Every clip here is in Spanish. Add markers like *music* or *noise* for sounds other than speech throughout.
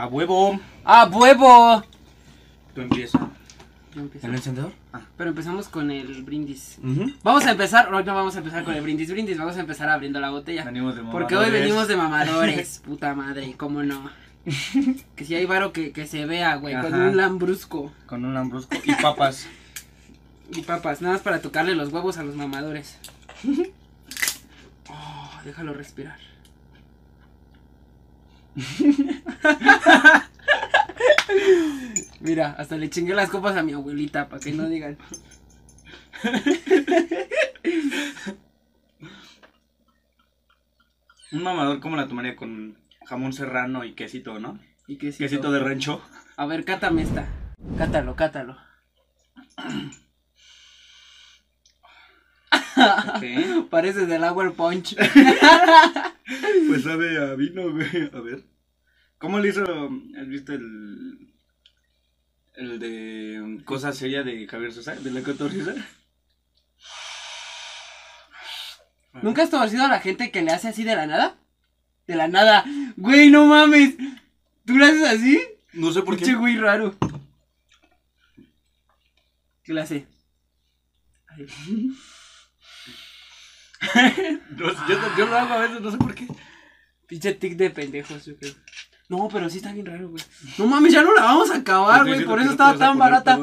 A huevo. ¡A huevo! Tú empieza. Yo empiezo. ¿El encendedor? Pero empezamos con el brindis. Vamos a empezar, no, no vamos a empezar con el brindis brindis, vamos a empezar abriendo la botella. Venimos de Porque hoy venimos de mamadores, *laughs* puta madre, cómo no. *laughs* Que si hay varo que, que se vea, güey, con un lambrusco Con un lambrusco y papas. *laughs* y papas, nada más para tocarle los huevos a los mamadores. Oh, déjalo respirar. *laughs* Mira, hasta le chingué las copas a mi abuelita para que no digan. *laughs* un mamador, ¿cómo la tomaría? Con jamón serrano y quesito, ¿no? Y que Quesito de rancho. A ver, cátame esta. Cátalo, cátalo. Ok. *laughs* Parece del Hour Punch. *laughs* Pues sabe a vino, güey. A ver. ¿Cómo le hizo? ¿Has visto el. El de Cosa Seria de Javier Sosa? ¿De la cotorriza? *sighs* ¿Nunca has torcido a la gente que le hace así de la nada? De la nada. Güey, no mames. ¿Tú le haces así? No sé por Pinche qué. güey raro. ¿Qué le hace? Ay, *laughs* No, yo, yo lo hago a veces, no sé por qué. pinche tic de pendejos, yo creo. No, pero sí está bien raro, güey. No mames, ya no la vamos a acabar, güey. Por eso estaba tan barata.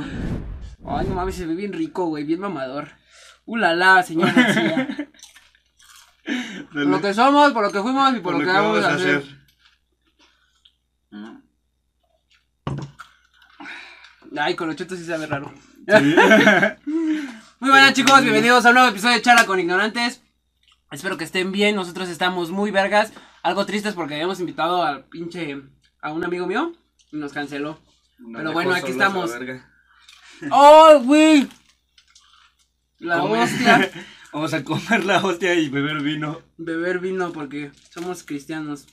Ay, no mames, se ve bien rico, güey. Bien mamador. Uh, la, la, señor García. Por lo que somos, por lo que fuimos y por, lo, que, vamos a hacer. Mm. Ay, con los chetos sí se ve raro. Sí. *laughs* Muy buenas chicos, bienvenidos a un nuevo episodio de Charla con Ignorantes. Espero que estén bien, nosotros estamos muy vergas. Algo tristes porque habíamos invitado al pinche a un amigo mío y nos canceló. Pero bueno, aquí estamos. ¡Oh, güey! La hostia. *laughs* Vamos a comer la hostia y beber vino. Beber vino porque somos cristianos.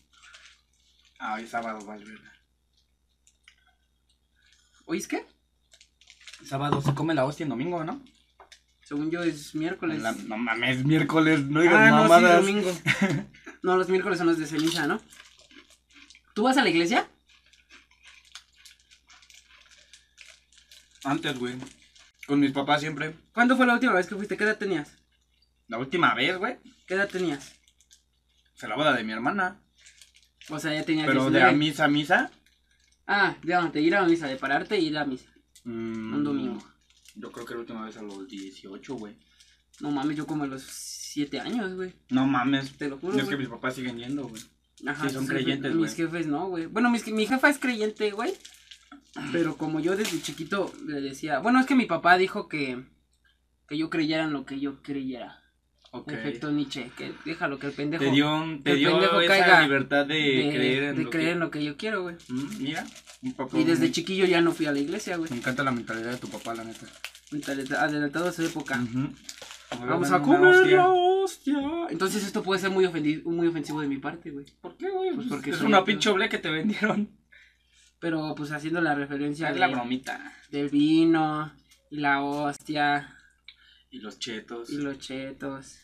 Ah, hoy es sábado, verga. ¿Hoy es qué? Sábado se come la hostia en domingo, ¿no? Según yo es miércoles. La- no mames, miércoles, no digas ah, no, sí, mamadas. domingo. *laughs* no, los miércoles son los de ceniza, ¿no? ¿Tú vas a la iglesia? Antes, güey. Con mis papás siempre. ¿Cuándo fue la última vez que fuiste? ¿Qué edad tenías? La última vez, güey. ¿Qué edad tenías? Fue la boda de mi hermana. O sea, ya tenías Pero de 19. a misa a misa. Ah, de ir a la misa, de pararte y ir a la misa. mm, Un domingo. Yo creo que la última vez a los 18, güey. No mames, yo como a los 7 años, güey. No mames. Te lo juro, Es que güey. mis papás siguen yendo, güey. Ajá, sí, son creyentes, jefes- Mis güey. jefes no, güey. Bueno, mis, mi jefa es creyente, güey. Pero como yo desde chiquito le decía. Bueno, es que mi papá dijo que. Que yo creyera en lo que yo creyera. Ok. Efecto Nietzsche. Que déjalo que el pendejo. Te dio, te el dio pendejo esa caiga libertad de, de, creer en de lo creer que... en lo que yo quiero, güey. Mm, mira, un papá Y desde chiquillo ya no fui a la iglesia, güey. Me encanta la mentalidad de tu papá, la neta. Adelantado a su época. Vamos a comer hostia. la hostia. Entonces esto puede ser muy, muy ofensivo de mi parte, güey. ¿Por qué, güey? Pues porque es soy una pinche oble que te vendieron. Pero pues haciendo la referencia Es de- la bromita. del vino y la hostia Y los chetos. y los chetos.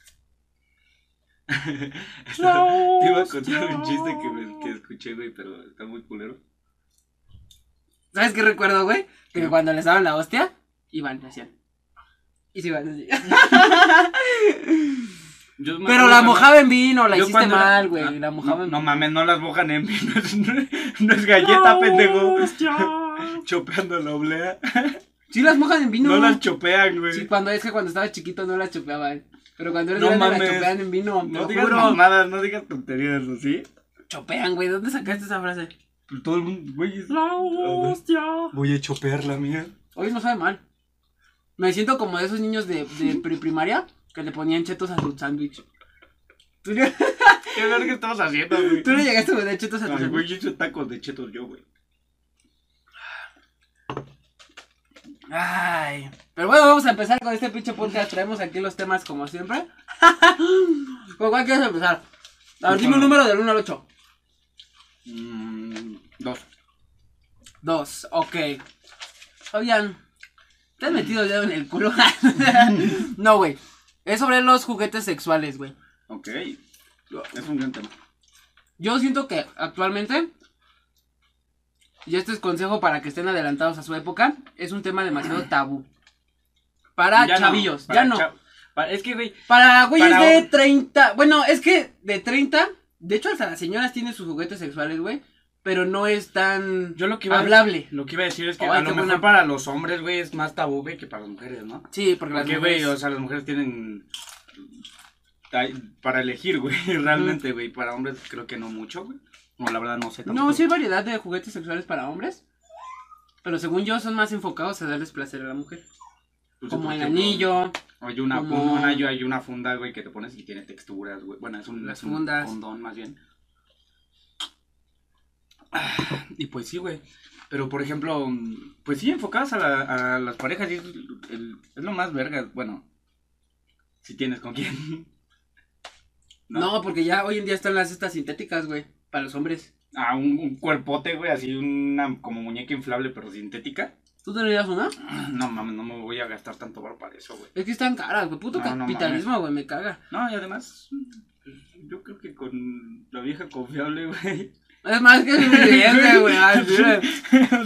Está- *laughs* Te iba a contar un chiste que, me- que escuché, güey, pero está muy culero. ¿Sabes qué recuerdo, güey? Que ¿Qué? cuando les daban la hostia, iban, hacían. Y se iban así. *laughs* Yo me Pero la mojaba en vino, la yo hiciste cuando mal, güey. Ah, La mojaba no, en no mames, no las mojan en vino. es- *laughs* No es galleta, pendejo. Chopeando la oblea. Sí las mojan en vino. No las chopean, güey. Sí, cuando es que cuando estaba chiquito no las chopeaban. Pero cuando eres No grande las chopean en vino. No digas juro. mamadas, no digas tonterías, ¿o sí? Chopean, güey. ¿Dónde sacaste esa frase? Pues todo el mundo, güey. es- La hostia. Voy a chopear la mía. Hoy no sabe mal. Me siento como de esos niños de, de *laughs* primaria que le ponían chetos a su sándwich. ¿Tú, le- ¿Qué verga estamos haciendo, güey? tú le llegaste a poner chetos a tu sándwich? güey, yo hice tacos de chetos yo, güey. Ay. Pero bueno, vamos a empezar con este pinche podcast. Traemos aquí los temas como siempre. *laughs* ¿Con cuál quieres empezar? A ver, dime un número del 1 al 8. Mm, dos. 2, ok. Fabián, ¿te has metido el dedo en el culo? *laughs* no, güey. Es sobre los juguetes sexuales, güey. Ok. Es un gran tema. Yo siento que actualmente y este es consejo para que estén adelantados a su época, es un tema demasiado tabú. Para chavillos, ya no. es que, güey. Para güeyes de 30. Bueno, es que de 30. De hecho, hasta las señoras tienen sus juguetes sexuales, güey. Pero no es tan Yo lo que iba hablable. lo que iba a decir es que a lo mejor para los hombres, güey, es más tabú, güey, que para las mujeres, ¿no? Sí, porque, las mujeres... güey, o sea, las mujeres tienen para elegir, güey, *laughs* realmente, güey. Para hombres creo que no mucho, güey. No, la verdad no sé. No, sí hay variedad de juguetes sexuales para hombres. Pero según yo son más enfocados a darles placer a la mujer. Pues como el anillo. Hay una, como... hay una funda, güey, que te pones y tiene texturas, güey. Bueno, es un, es un condón más bien. Y pues sí, güey. Pero por ejemplo, pues sí, enfocadas a, las parejas, es, es lo más verga. Bueno, si tienes con quién. *laughs* ¿No? porque ya hoy en día están las estas sintéticas, güey, para los hombres. Ah, un, cuerpote, güey, así una como muñeca inflable, pero sintética. ¿Tú tendrías una? *clears throat* No mames, no me voy a gastar tanto bar para eso, güey. Es que están caras, güey. Puto capitalismo, güey, me caga. No, y además, pues, yo creo que con la vieja confiable, güey. Es más que suficiente, *laughs* güey.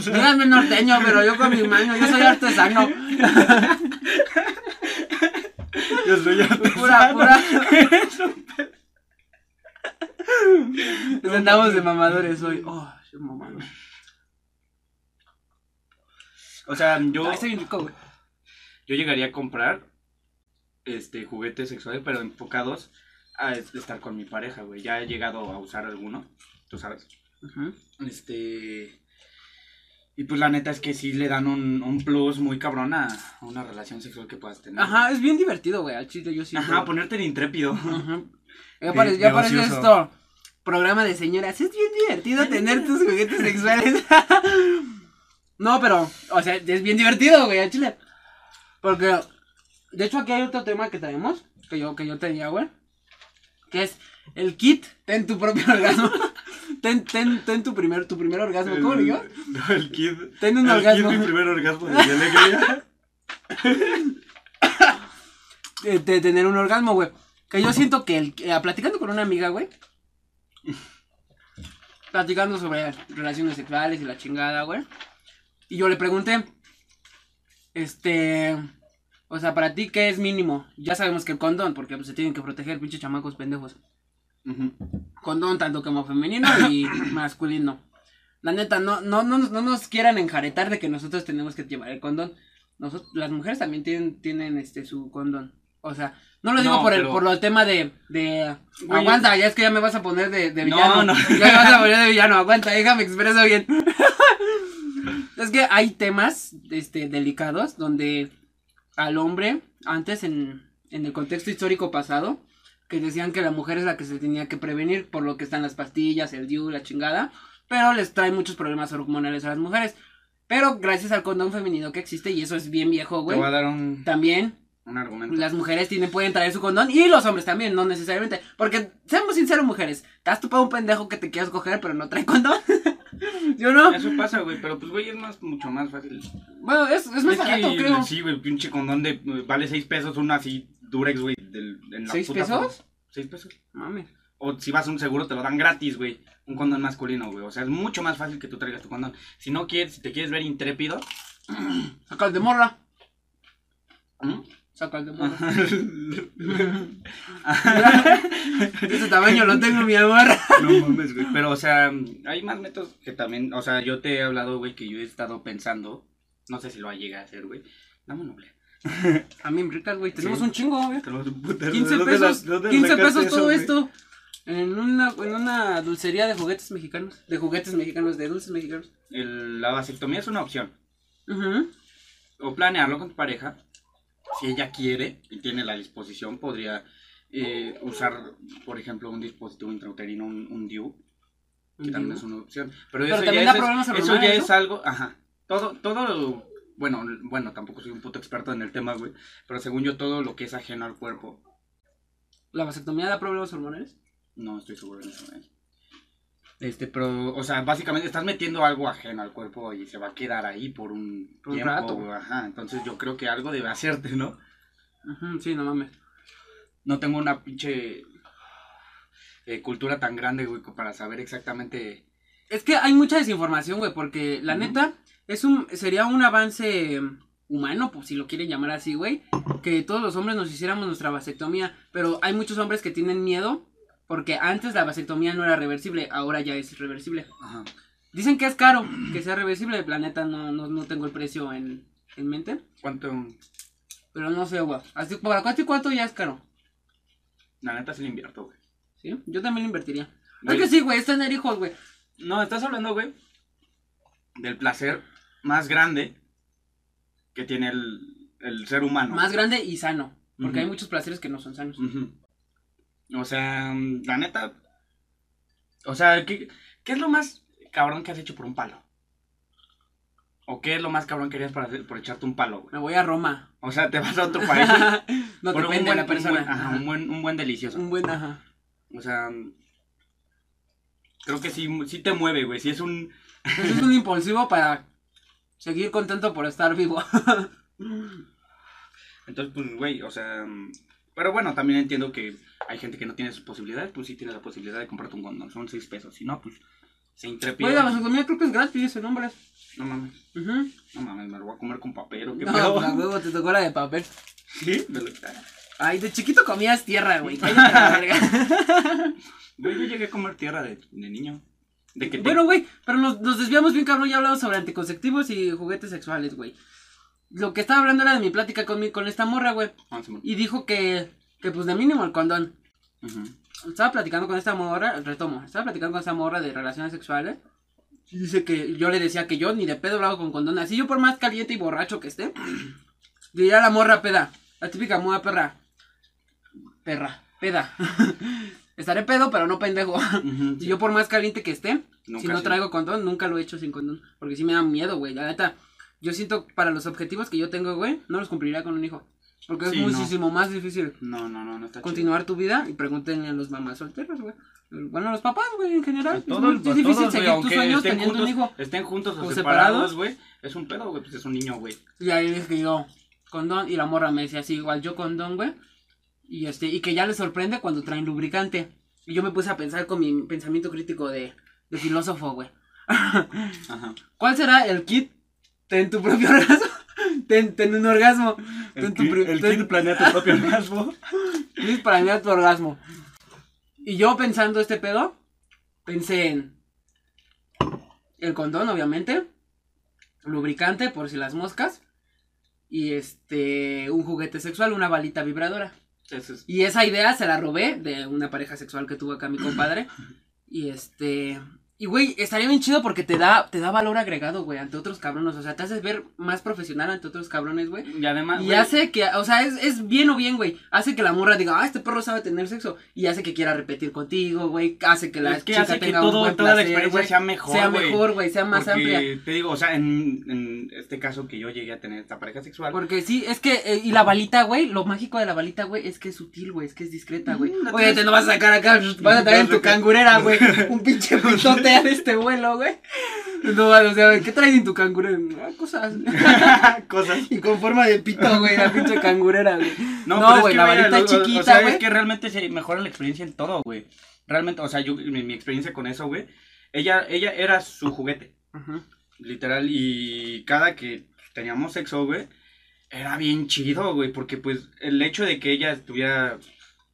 Díganme norteño, pero yo con mi mano, yo soy artesano. *laughs* yo soy artesano. Pura, *laughs* pura. Nos andamos de mamadores hoy. Oh, soy mamador. O sea, yo. Ah, bien rico, güey. Yo llegaría a comprar este juguetes sexuales, pero enfocados a estar con mi pareja, güey. Ya he llegado a usar alguno, tú sabes. Este. Y pues la neta es que sí le dan un, un plus muy cabrón a una relación sexual que puedas tener. Ajá, es bien divertido, güey. Al chiste yo sí. Ajá, ponerte en intrépido. Ajá. *laughs* Ya, aparece esto. Programa de señoras. Es bien divertido tener tus juguetes sexuales. *laughs* no, pero, o sea, es bien divertido, güey, al chile. Porque, de hecho, aquí hay otro tema que tenemos. Que yo, que yo tenía, güey. Que es el kit, ten tu propio *laughs* orgasmo. ten, ten, ten tu primer, tu primer orgasmo, ¿cómo digo? No, el kit. Ten un el orgasmo. Kit, mi primer orgasmo de alegría. *laughs* de, de, tener un orgasmo, güey. Que yo siento que el, eh, platicando con una amiga, güey. *laughs* platicando sobre relaciones sexuales y la chingada, güey. Y yo le pregunté, este, o sea, para ti, ¿qué es mínimo? Ya sabemos que el condón, porque pues, se tienen que proteger, pinche chamacos pendejos. Condón tanto como femenino y *coughs* masculino. La neta, no, no, no, no nos quieran enjaretar de que nosotros tenemos que llevar el condón. Nosotros, las mujeres también tienen, tienen este su condón. O sea, no lo digo por el por el tema de, de aguanta, ya es que ya me vas a poner de, de villano. No, no. *laughs* Ya me vas a poner de villano, aguanta, déjame expreso bien. *laughs* es que hay temas este delicados donde al hombre antes en, en el contexto histórico pasado que decían que la mujer es la que se tenía que prevenir por lo que están las pastillas, el DIU, la chingada, pero les trae muchos problemas hormonales a las mujeres. Pero gracias al condón femenino que existe, y eso es bien viejo, güey. Te voy a dar un... También. Un argumento. Las mujeres tienen, pueden traer su condón y los hombres también, no necesariamente. Porque, seamos sinceros, mujeres, te has topado un pendejo que te quieras coger, pero no trae condón. *laughs* ¿Yo no? Eso pasa, güey, pero pues, güey, es más, mucho más fácil. Bueno, es, es más barato, creo. Sí, güey, pinche condón de, vale 6 pesos, una así, Durex, güey, en la ¿Seis pesos? 6 pesos. Mami. O si vas a un seguro te lo dan gratis, güey. Un condón masculino, güey. O sea, es mucho más fácil que tú traigas tu condón. Si no quieres, si te quieres ver intrépido. Saca el de morra. ¿Mm? Saca el *laughs* de. Ese tamaño lo tengo, mi amor. no mames, güey. Pero, o sea, hay más métodos que también. O sea, yo te he hablado, güey, que yo he estado pensando. No sé si lo va a llegar a hacer, güey. Dame un noble. A mí ricas, güey. Tenemos un chingo, güey. Tenemos un putero. 15 pesos. 15 pesos todo esto. En una, en una dulcería de juguetes mexicanos. De juguetes mexicanos, de dulces mexicanos. la vasectomía es una opción. O planearlo con tu pareja. Si ella quiere y tiene la disposición, podría eh, usar, por ejemplo, un dispositivo intrauterino, un, un DIU. Que también es una opción. Pero, eso, ya es, eso ya es algo. Ajá. Todo, todo bueno, bueno, tampoco soy un puto experto en el tema, güey, pero según yo todo lo que es ajeno al cuerpo. ¿La vasectomía da problemas hormonales? No, estoy seguro de eso, ¿eh? Este, pero, o sea, básicamente estás metiendo algo ajeno al cuerpo y se va a quedar ahí por un, tiempo, rato. Ajá, entonces yo creo que algo debe hacerte, ¿no? Ajá, sí, no mames. No tengo una pinche eh, cultura tan grande, güey, para saber exactamente Es que hay mucha desinformación, güey, porque la neta es un sería un avance humano, pues si lo quieren llamar así, güey, que todos los hombres nos hiciéramos nuestra vasectomía, pero hay muchos hombres que tienen miedo porque antes la vasectomía no era reversible, ahora ya es reversible. Ajá. Dicen que es caro, que sea reversible, el planeta no, no, no tengo el precio en, en mente. ¿Cuánto? Pero no sé, güey. Así, ¿Para cuánto cuánto ya es caro? La neta sí lo invierto, güey. ¿Sí? Yo también lo invertiría. Es que sí, güey, es tener hijos, güey. No, estás hablando, güey, del placer más grande que tiene el, ser humano. Más grande y sano. Porque hay muchos placeres que no son sanos. O sea, la neta. O sea, ¿qué, ¿qué es lo más cabrón que has hecho por un palo? ¿O qué es lo más cabrón que harías por, por echarte un palo, güey? Me voy a Roma. O sea, te vas a otro *laughs* país. no por depende de la persona. Un buen, ajá, un buen, un buen delicioso. Un buen, ajá. O sea, creo que sí, sí te mueve, güey. Sí es un... es un impulsivo para seguir contento por estar vivo. *laughs* Entonces, pues, güey, o sea... Pero bueno, también entiendo que hay gente que no tiene sus posibilidades, pues sí tiene la posibilidad de comprarte un condón. Son seis pesos. Si no, pues se intrepida. Oiga, la vasectomía creo que es gratis ese nombre. No mames. No mames, me lo voy a comer con papel o qué no, pedo. No, huevo, te tocó la de papel. ¿Sí? Lo Ay, de chiquito comías tierra, güey. *laughs* Güey, yo llegué a comer tierra de, de niño. De que Bueno, güey, pero nos, nos, desviamos bien, cabrón. Ya hablamos sobre anticonceptivos y juguetes sexuales, güey. Lo que estaba hablando era de mi plática con, mi, con esta morra, güey. Ah, y dijo que, que, pues, de mínimo el condón. Estaba platicando con esta morra, retomo, estaba platicando con esta morra de relaciones sexuales. Y dice que yo le decía que yo ni de pedo lo hago con condón. Así yo por más caliente y borracho que esté, *clears throat* diría la morra peda. La típica moda perra. Perra, peda. *laughs* Estaré pedo, pero no pendejo. Y *laughs* yo por más caliente que esté, si no traigo condón, nunca lo he hecho sin condón. Porque sí me da miedo, güey. La neta, yo siento para los objetivos que yo tengo, güey, no los cumpliría con un hijo. Porque es muchísimo más difícil. No, no, no, no está Continuar tu vida y pregúntenle a los mamás solteros, güey. Bueno, a los papás, güey, en general. es, difícil seguir tus sueños teniendo un hijo. Estén juntos o, separados, güey. Es un pedo, güey, pues es un niño, güey. Y ahí dije yo, condón, y la morra me decía así, igual yo condón, güey. Y este, y que ya les sorprende cuando traen lubricante. Y yo me puse a pensar con mi pensamiento crítico de, de filósofo, güey. *laughs* Ajá. ¿Cuál será el kit? Ten tu propio *laughs* orgasmo. Ten, ten un orgasmo. El, ten tu el planea tu propio orgasmo. Kit planea tu orgasmo. Y yo pensando este pedo, pensé en el condón, obviamente. Lubricante, por si las moscas. Y este, un juguete sexual, una balita vibradora. Y esa idea se la robé de una pareja sexual que tuvo acá mi compadre. *clears throat* y este. Y, güey, estaría bien chido porque te da, te da valor agregado, güey, ante otros cabrones. O sea, te haces ver más profesional ante otros cabrones, güey. Y además. Y hace que, o sea, es, es bien o bien, güey. Hace que la morra diga, ah, este perro sabe tener sexo. Y hace que quiera repetir contigo, güey. Hace que la chica tenga un buen toda la experiencia sea mejor. Sea mejor, güey, sea más amplia. Te digo, o sea, en, en este caso que yo llegué a tener esta pareja sexual. Porque sí, es que, eh, y la balita, güey, lo mágico de la balita, güey, es que es sutil, güey, es que es discreta, güey. Mm, Oye, te no vas a sacar acá, vas a *laughs* traer en tu cangurera, güey, *laughs* un pinche pitote a este vuelo. No, o sea, ¿qué traes en tu cangurera? Ah, cosas. *laughs* cosas. Y con forma de pito, güey, la pinche cangurera, güey. No, güey, la varita chiquita, o sea, es que realmente se mejora la experiencia en todo, güey. Realmente, o sea, yo, mi, experiencia con eso, güey, ella, ella era su juguete. Literal, y cada que teníamos sexo, güey, era bien chido, güey, porque pues el hecho de que ella estuviera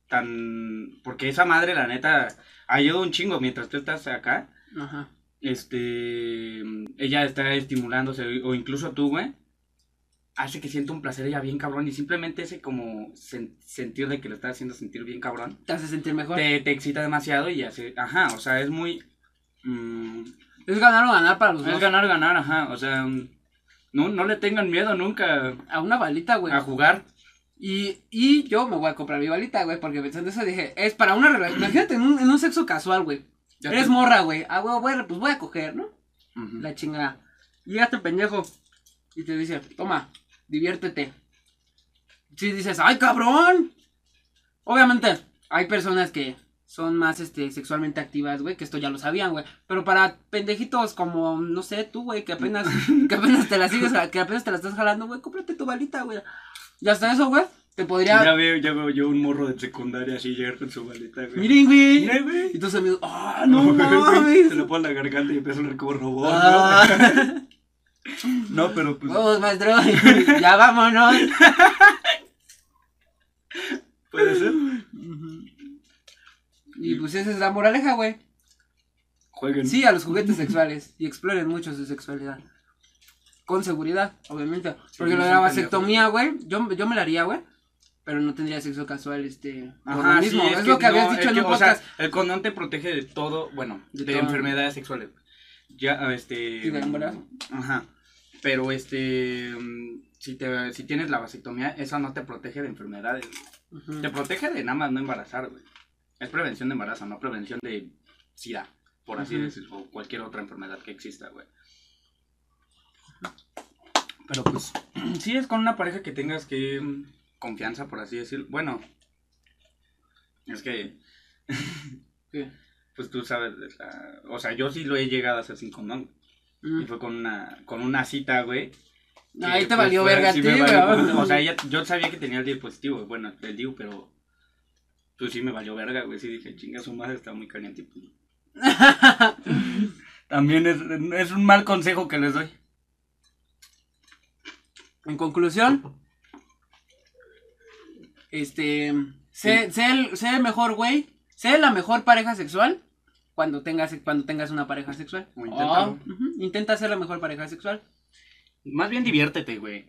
tan... Porque esa madre, la neta, ayudó un chingo mientras tú estás acá. Ajá este, ella está estimulándose, o incluso tú, güey, hace que sienta un placer ella bien cabrón y simplemente ese como sentir de que lo está haciendo sentir bien cabrón. Te hace sentir mejor. Te, te excita demasiado y hace, ajá, o sea, es muy... Mm, es ganar o ganar para los dos. Es ganar o ganar, ajá, o sea, no, no le tengan miedo nunca. A una balita, güey. A jugar. Y, y yo me voy a comprar mi balita, güey, porque pensando eso dije, es para una relación, imagínate en un, en un sexo casual, güey. Eres morra, güey. Ah, güey, güey, pues voy a coger, ¿no? La chingada. Llega este pendejo y te dice, toma, diviértete. Si dices, ¡ay, cabrón! Obviamente, hay personas que son más este sexualmente activas, güey, que esto ya lo sabían, güey. Pero para pendejitos como, no sé, tú, güey, que apenas, *laughs* que apenas te la sigues, que apenas te la estás jalando, güey, cómprate tu balita, güey. Y hasta eso, güey, te podría. Ya veo, ya veo yo un morro de secundaria así llegar con su maleta, güey. Miren, güey. Mira, güey. Y tus amigos, ¡ah, *laughs* no Güey, mames! Se lo pone en la garganta y empieza a hablar como robot, Ah. ¿no? *laughs* No, pero pues Vamos, maestro. *laughs* ya vámonos. puede ser. Y pues esa es la moraleja, güey. Jueguen. Sí, a los juguetes sexuales. Y exploren mucho su sexualidad. Con seguridad, obviamente. Porque no lo de la vasectomía, güey, yo, yo me la haría, güey. Pero no tendría sexo casual, este. por lo mismo. sí, es, lo que habías dicho en que, un o sea, el condón te protege de todo, bueno, De de, todo. enfermedades sexuales. Ya, este... Y del embarazo. Ajá. Pero, este... Si, te, si tienes la vasectomía, eso no te protege de enfermedades. Te protege de nada más no embarazar, güey. Es prevención de embarazo, no prevención de SIDA, por así Ujú. decirlo, o cualquier otra enfermedad que exista, güey. Pero pues, *clears throat* sí es con una pareja que tengas que confianza, por así decirlo. Bueno, es que, ¿Qué? pues tú sabes, la- o sea, yo sí lo he llegado a hacer sin condón. Mm. Y fue con una, con una cita, güey. que, Ahí te pues, valió fue- verga a sí ti, me valió- güey. O sea, ella- yo sabía que tenía el dispositivo, bueno, el DIU, pero pues sí me valió verga, güey. Sí dije, chinga, su madre está muy caliente. pues, *laughs* También es, es un mal consejo que les doy. En conclusión, este, sé, sé el, sé el mejor güey, sé la mejor pareja sexual cuando tengas, cuando tengas una pareja sexual. O ujú, intenta ser la mejor pareja sexual. Más bien diviértete, güey.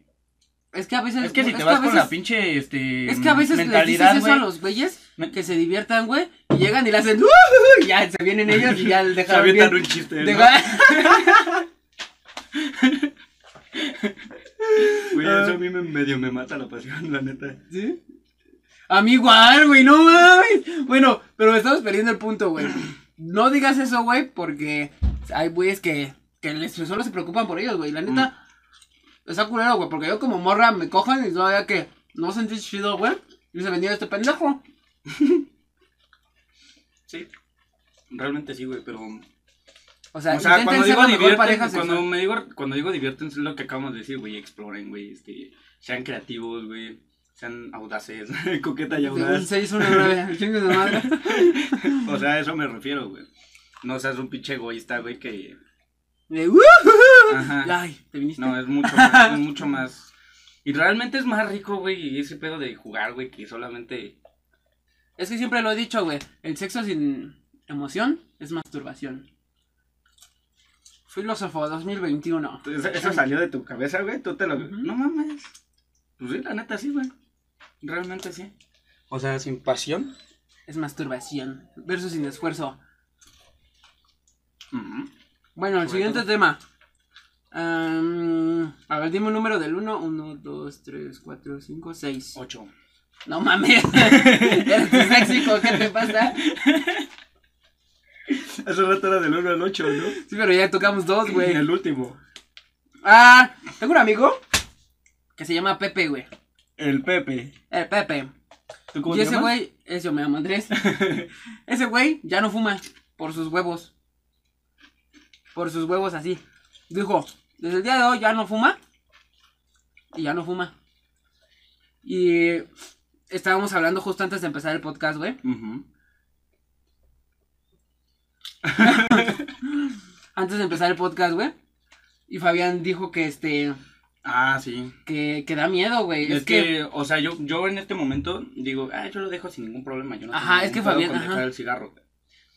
Es que a veces, Es que si te vas con la pinche, este, es que a veces les dices eso a los güeyes, que se diviertan, güey, y llegan y le hacen, "Uh", y ya se vienen ellos y ya *laughs* Se dejaron avientan bien. un chiste, ¿no? *laughs* Güey, eso a mí me, medio me mata la pasión, la neta. ¿Sí? A mí igual, güey, no mames. Bueno, pero estamos perdiendo el punto, güey. No digas eso, güey, porque hay güeyes que, que les, solo se preocupan por ellos, güey. La neta, está culero, güey, porque yo como morra me cojan y todavía que no sentí chido, güey. Y se venía este pendejo. *laughs* Sí. Realmente sí, güey, pero... O sea, o sea, cuando digo pareja cuando me digo, cuando digo divierten es lo que acabamos de decir, güey, exploren, güey, este, sean creativos, güey, sean audaces, *laughs* coqueta y audaz. 6, 1, 9, chingue de madre. *laughs* O sea, a eso me refiero, güey. No seas un pinche egoísta, güey, que... De, "Uh". Ajá. Ay, te viniste. No, es mucho más, es *laughs* mucho más... Y realmente es más rico, güey, ese pedo de jugar, güey, que solamente... Es que siempre lo he dicho, güey. El sexo sin emoción es masturbación. Filósofo 2021. Eso, eso salió de tu cabeza, güey, tú te lo... No mames. Pues sí, la neta sí, güey. Realmente sí. O sea, sin pasión. Es masturbación. Versus sin esfuerzo. Bueno, el siguiente tema. Am, a ver, dime un número del 1. 1, 2, 3, 4, 5, 6. Ocho. No mames. *laughs* Eres disléxico, ¿qué te pasa? Hace rato era del 1 al 8, ¿no? Sí, pero ya tocamos dos, güey. El último. Ah, tengo un amigo que se llama Pepe, güey. El Pepe. El Pepe. ¿Tú cómo Y te ese llamas? güey, ese yo me llamo Andrés. *laughs* ese güey ya no fuma por sus huevos. Por sus huevos así. Dijo, desde el día de hoy ya no fuma. Y ya no fuma. Y estábamos hablando justo antes de empezar el podcast, güey. *laughs* Antes de empezar el podcast, güey. Y Fabián dijo que este. Ah, sí. Que, que da miedo, güey. Es, que, o sea, yo, yo en este momento digo, ah, yo lo dejo sin ningún problema. Yo no Ajá, tengo es que Fabián, ajá. dejar el cigarro.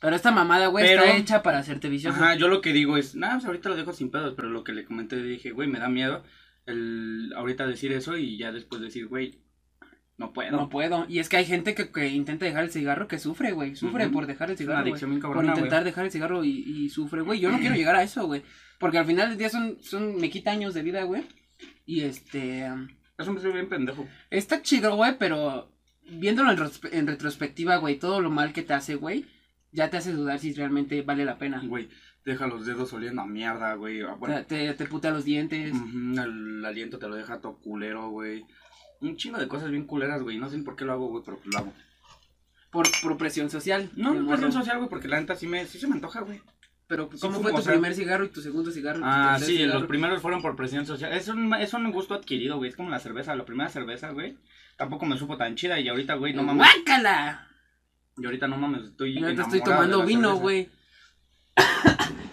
Pero esta mamada, güey, Pero- está hecha para hacerte vicioso. Ajá, yo lo que digo es, nada, pues ahorita lo dejo sin pedos, pero lo que le comenté dije, güey, me da miedo el ahorita decir eso y ya después decir, güey, no puedo. No puedo. Y es que hay gente que, que intenta dejar el cigarro que sufre, güey. Sufre por dejar el cigarro. adicción bien Por cabrona, intentar dejar el cigarro y, y sufre, güey. Yo no *clears throat* quiero llegar a eso, güey. Porque al final del día son, son, me quita años de vida, güey. Y este. Me suena bien pendejo. Está chido, güey, pero viéndolo en, en retrospectiva, güey, todo lo mal que te hace, güey, ya te hace dudar si realmente vale la pena. Güey, deja los dedos oliendo a mierda, güey. Ah, Bueno, Te, te, te putea los dientes. el aliento te lo deja todo culero, güey. Un chingo de cosas bien culeras, güey. No sé por qué lo hago, güey, pero lo hago. Por, por presión social. No, no presión social, güey, porque la neta sí, me, sí se me antoja, güey. Pero, ¿cómo fue tu primer cigarro y tu segundo cigarro? ah, sí, los primeros fueron por presión social. Es un, es un gusto adquirido, güey. Es como la cerveza. La primera cerveza, güey. Tampoco me supo tan chida. Y ahorita, güey, no mames. ¡Guácala! Y ahorita no mames, estoy. Yo ahorita estoy tomando vino, güey. *coughs*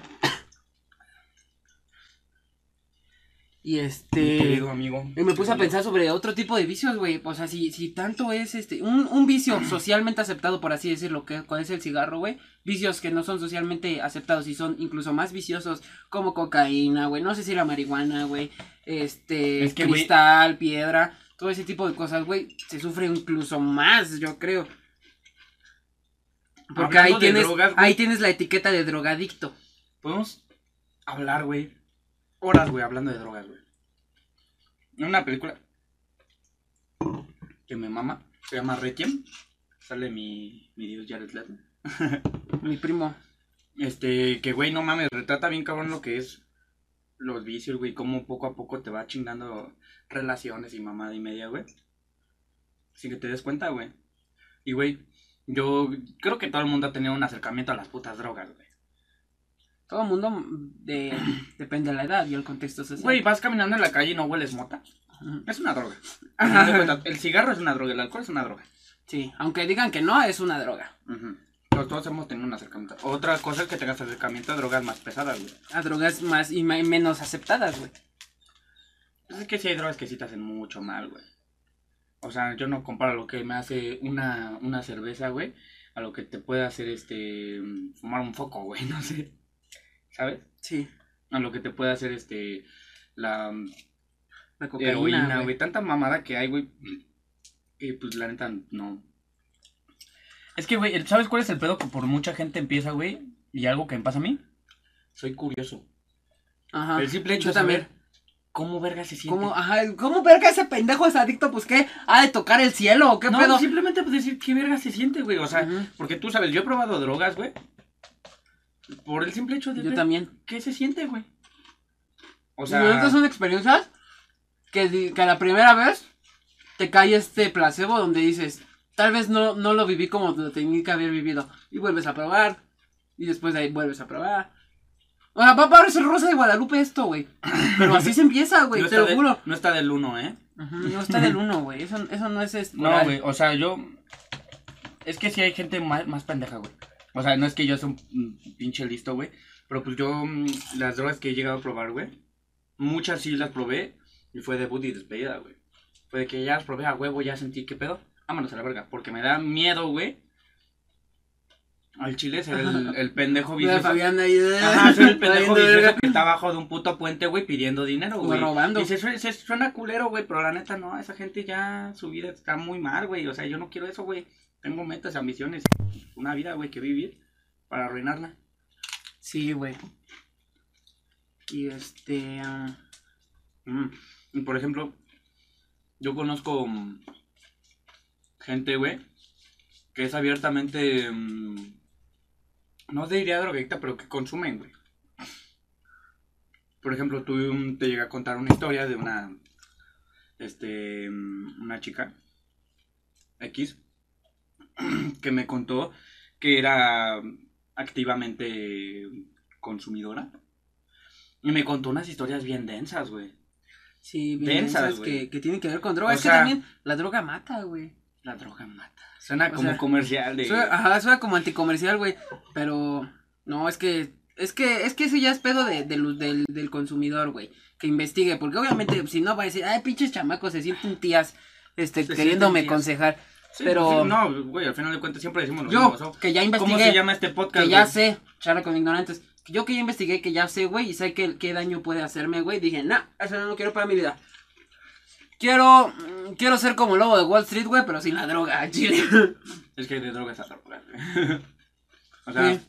Y este. amigo. Y me puse a pensar sobre otro tipo de vicios, güey. O sea, si, si tanto es este. Un, un vicio *clears throat* socialmente aceptado, por así decirlo, que es el cigarro, güey. Vicios que no son socialmente aceptados y son incluso más viciosos, como cocaína, güey. No sé si la marihuana, güey. Este. cristal, piedra. Todo ese tipo de cosas, güey. Se sufre incluso más, yo creo. Porque ahí tienes, ahí tienes la etiqueta de drogadicto. Podemos hablar, güey horas, güey, hablando de drogas, güey. Una película que me mama, se llama Requiem. Sale mi, mi dios Jared Leto. *laughs* mi primo. Este, que güey, no mames, retrata bien cabrón lo que es los vicios, güey, cómo poco a poco te va chingando relaciones y mamada y media, güey. Sin que te des cuenta, güey. Y, güey, yo creo que todo el mundo ha tenido un acercamiento a las putas drogas, güey. Todo el mundo de, *clears throat* depende de la edad y el contexto social. Güey, vas caminando en la calle y no hueles mota. Es una droga. el cigarro es una droga, el alcohol es una droga. Sí, aunque digan que no, es una droga. todos hemos tenido un acercamiento. Otra cosa es que tengas acercamiento a drogas más pesadas, güey. A drogas más y menos aceptadas, güey. Pues es que sí hay drogas que sí te hacen mucho mal, güey. O sea, yo no comparo lo que me hace una, una cerveza, güey, a lo que te puede hacer este fumar un foco, güey, *laughs* no sé. ¿Sabes? Sí. A lo que te puede hacer este la, la cocaína, güey. Tanta mamada que hay, güey. Y pues la neta no. Es que, güey, ¿sabes cuál es el pedo que por mucha gente empieza, güey? Y algo que me pasa a mí. Soy curioso. Ajá. El simple hecho de saber cómo verga se siente. ¿Cómo, ajá, ¿cómo verga ese pendejo es adicto? Pues qué, ha de tocar el cielo o qué no, pedo. simplemente pues decir qué verga se siente, güey. O sea, porque tú sabes, yo he probado drogas, güey. Por el simple hecho de Yo también. ¿Qué se siente, güey? O sea... Estas son experiencias que, que a la primera vez te cae este placebo donde dices, tal vez no, no lo viví como lo tenía que haber vivido. Y vuelves a probar. Y después de ahí vuelves a probar. O sea, va a parecer Rosa de Guadalupe esto, güey. Pero así se empieza, güey, te lo juro. No está del 1, ¿eh? no está del 1, güey. Eso, eso no es... Este, no, güey. O sea, yo... Es que sí hay gente más, más pendeja, güey. O sea, no es que yo sea un pinche listo, güey. Pero pues yo, mm, las drogas que he llegado a probar, güey. Muchas sí las probé. Y fue debut y despedida, güey. Fue de que ya las probé a huevo, ya sentí qué pedo. Vámonos a la verga. Porque me da miedo, güey. Al chile ser el, el pendejo *laughs* vicioso. Fabián ahí, Ajá, soy el pendejo vicioso que está abajo de un puto puente, güey, pidiendo dinero, güey. robando. Y se, se suena culero, güey, pero la neta no, esa gente ya, su vida está muy mal, güey. O sea, yo no quiero eso, güey. Tengo metas, ambiciones, una vida, güey, que vivir para arruinarla. Sí, güey. Y este... Mm, y por ejemplo, yo conozco mm, gente, güey, que es abiertamente... Mm, no diría drogadicta, pero que consumen, güey. Por ejemplo, tú te llega a contar una historia de una... Este... Una chica. X *clears throat* que me contó que era activamente consumidora. Y me contó unas historias bien densas, güey. Sí, bien densas, que, que, tienen que ver con droga. es que también la droga mata, güey. La droga mata. Suena como comercial de... ajá, suena como anticomercial, güey. Pero no, es que es que, es que eso ya es pedo de, del, del consumidor, güey. Que investigue, porque obviamente si no va a decir, ay, pinches chamacos, se sienten tías, este, queriéndome aconsejar. Pero. Pues no, güey, al final de cuentas siempre decimos lo yo, que ya investigué. ¿Cómo se llama este podcast? Que ya sé, charla con ignorantes. Yo que ya investigué, que ya sé, güey, y sé qué, qué daño puede hacerme, güey. Dije, nah, eso no lo quiero para mi vida. Quiero, mm, quiero ser como el lobo de Wall Street, güey, pero sin la droga, *laughs* chile. Es que de drogas a drogas, güey. *laughs* O sea,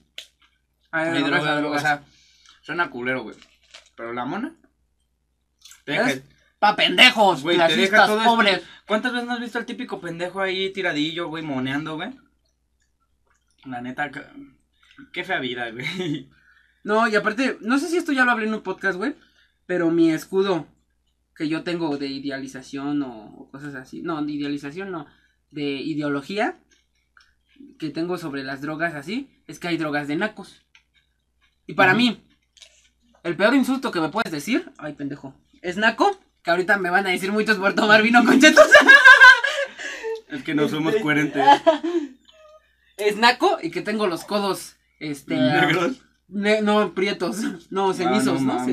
hay de, drogas, a drogas. O sea, suena culero, güey. Pero la mona. Pa' pendejos, güey. Te deja pobres. ¿Cuántas veces no has visto al típico pendejo ahí tiradillo, güey, moneando, güey? La neta, qué fea vida, güey. No, y aparte, no sé si esto ya lo hablé en un podcast, güey, pero mi escudo que yo tengo de idealización o, cosas así, no, de idealización no, de ideología que tengo sobre las drogas así, es que hay drogas de nacos. Y para mí, el peor insulto que me puedes decir, ay pendejo, es naco, que ahorita me van a decir muchos por tomar vino con chetos. *laughs* Es que no somos coherentes. *laughs* Es naco y que tengo los codos, este... ¿Negros? no, prietos. No, Ah, cenizos, no.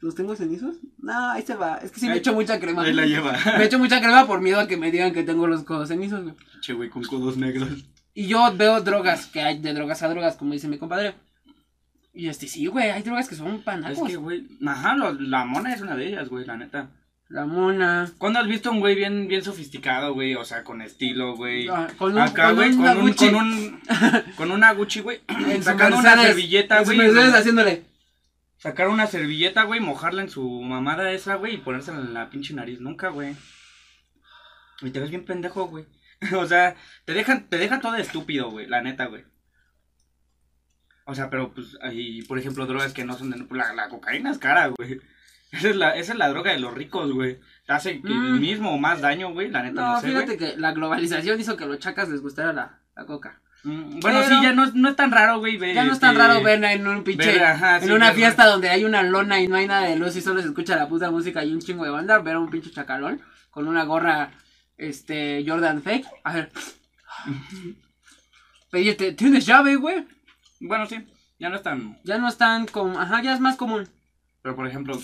¿Los tengo cenizos? No, ahí se va. Es que sí me echo mucha crema. Ahí la lleva. *laughs* Me echo mucha crema por miedo a que me digan que tengo los codos cenizos, güey. Che, güey, con codos negros. Y yo veo drogas, que hay de drogas a drogas, como dice mi compadre. Y este, sí, güey, hay drogas que son panacos. Es que, güey, ajá, lo- la mona es una de ellas, güey, la neta. La mona. ¿Cuándo has visto un güey bien, bien sofisticado, güey? O sea, con estilo, güey. Ah, con un- Acá, con güey, con un, con un, con una Gucci, güey. *clears throat* Sacando una servilleta, güey. Mercedes haciéndole. Sacar una servilleta, güey, mojarla en su mamada esa, güey, y ponérsela en la pinche nariz. Nunca, güey. Y te ves bien pendejo, güey. *laughs* o sea, te dejan, te dejan todo estúpido, güey, la neta, güey. O sea, pero pues hay, por ejemplo, drogas que no son de... La, la cocaína es cara, güey. Esa es, la, esa es la droga de los ricos, güey. Te hace Mm. el mismo o más daño, güey, la neta, no, No, sé, fíjate güey. que la globalización hizo que a los chacas les gustara la, la coca. Mm, Bueno, Pero- sí, ya no, es- no es tan raro, güey. ver, Ya no es tan este, raro ver en un pinche. ver, ajá, en sí, una ver, fiesta donde hay una lona y no hay nada de luz y solo se escucha la puta música y un chingo de banda. Ver a un pinche chacalón con una gorra, este, Jordan Fake. A ver. *laughs* Pedirte, ¿tienes llave, güey? Bueno, sí, ya no es tan... Ya no es tan como. Ajá, ya es más común. Pero, por ejemplo,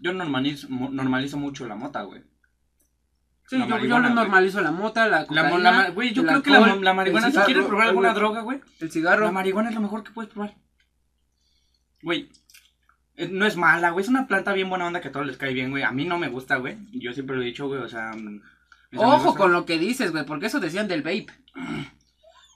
yo normalizo, normalizo mucho la mota, güey. Sí, yo, yo güey. normalizo la mota, la cocaína. la güey, yo creo que la, la marihuana, el si quieres cigarro, probar alguna droga, güey, El cigarro. la marihuana es lo mejor que puedes probar. Güey, eh, no es mala, güey, es una planta bien buena onda que a todos les cae bien, güey. A mí no me gusta, güey. Yo siempre lo he dicho, güey, o sea... mm, Ojo amigos con lo que dices, güey, porque eso decían del vape.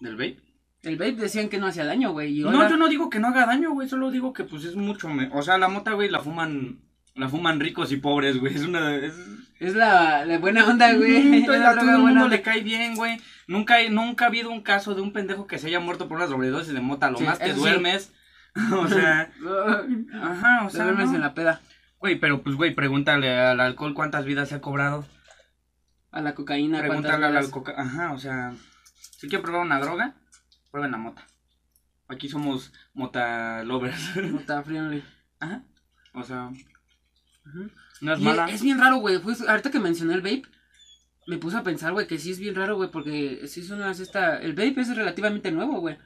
¿Del vape? El vape decían que no hacía daño, güey. No, yo no digo que no haga daño, güey, solo digo que pues es mucho... me- O sea, la mota, güey, la fuman... La fuman ricos y pobres, güey. Es una... Es... Es la, la buena onda, güey. Mm, *laughs* a todo el mundo onda. le cae bien, güey. Nunca, hay- nunca ha habido un caso de un pendejo que se haya muerto por una sobredosis de mota. Lo Sí, más sí. duermes. *laughs* o sea, *laughs* ajá, o Te sea. duermes no. en la peda. Güey, pero pues, güey, pregúntale al alcohol cuántas vidas se ha cobrado. A la cocaína. ¿cuántas Pregúntale al alcohol. Ajá, o sea, si quieren probar una droga, prueben la mota. Aquí somos mota lovers. *laughs* Mota friendly. Ajá, o sea, no es Y mala. es, es bien raro, güey. Pues, ahorita que mencioné el vape, me puse a pensar, güey, que sí es bien raro, güey, porque sí es una esta. El vape es relativamente nuevo, güey.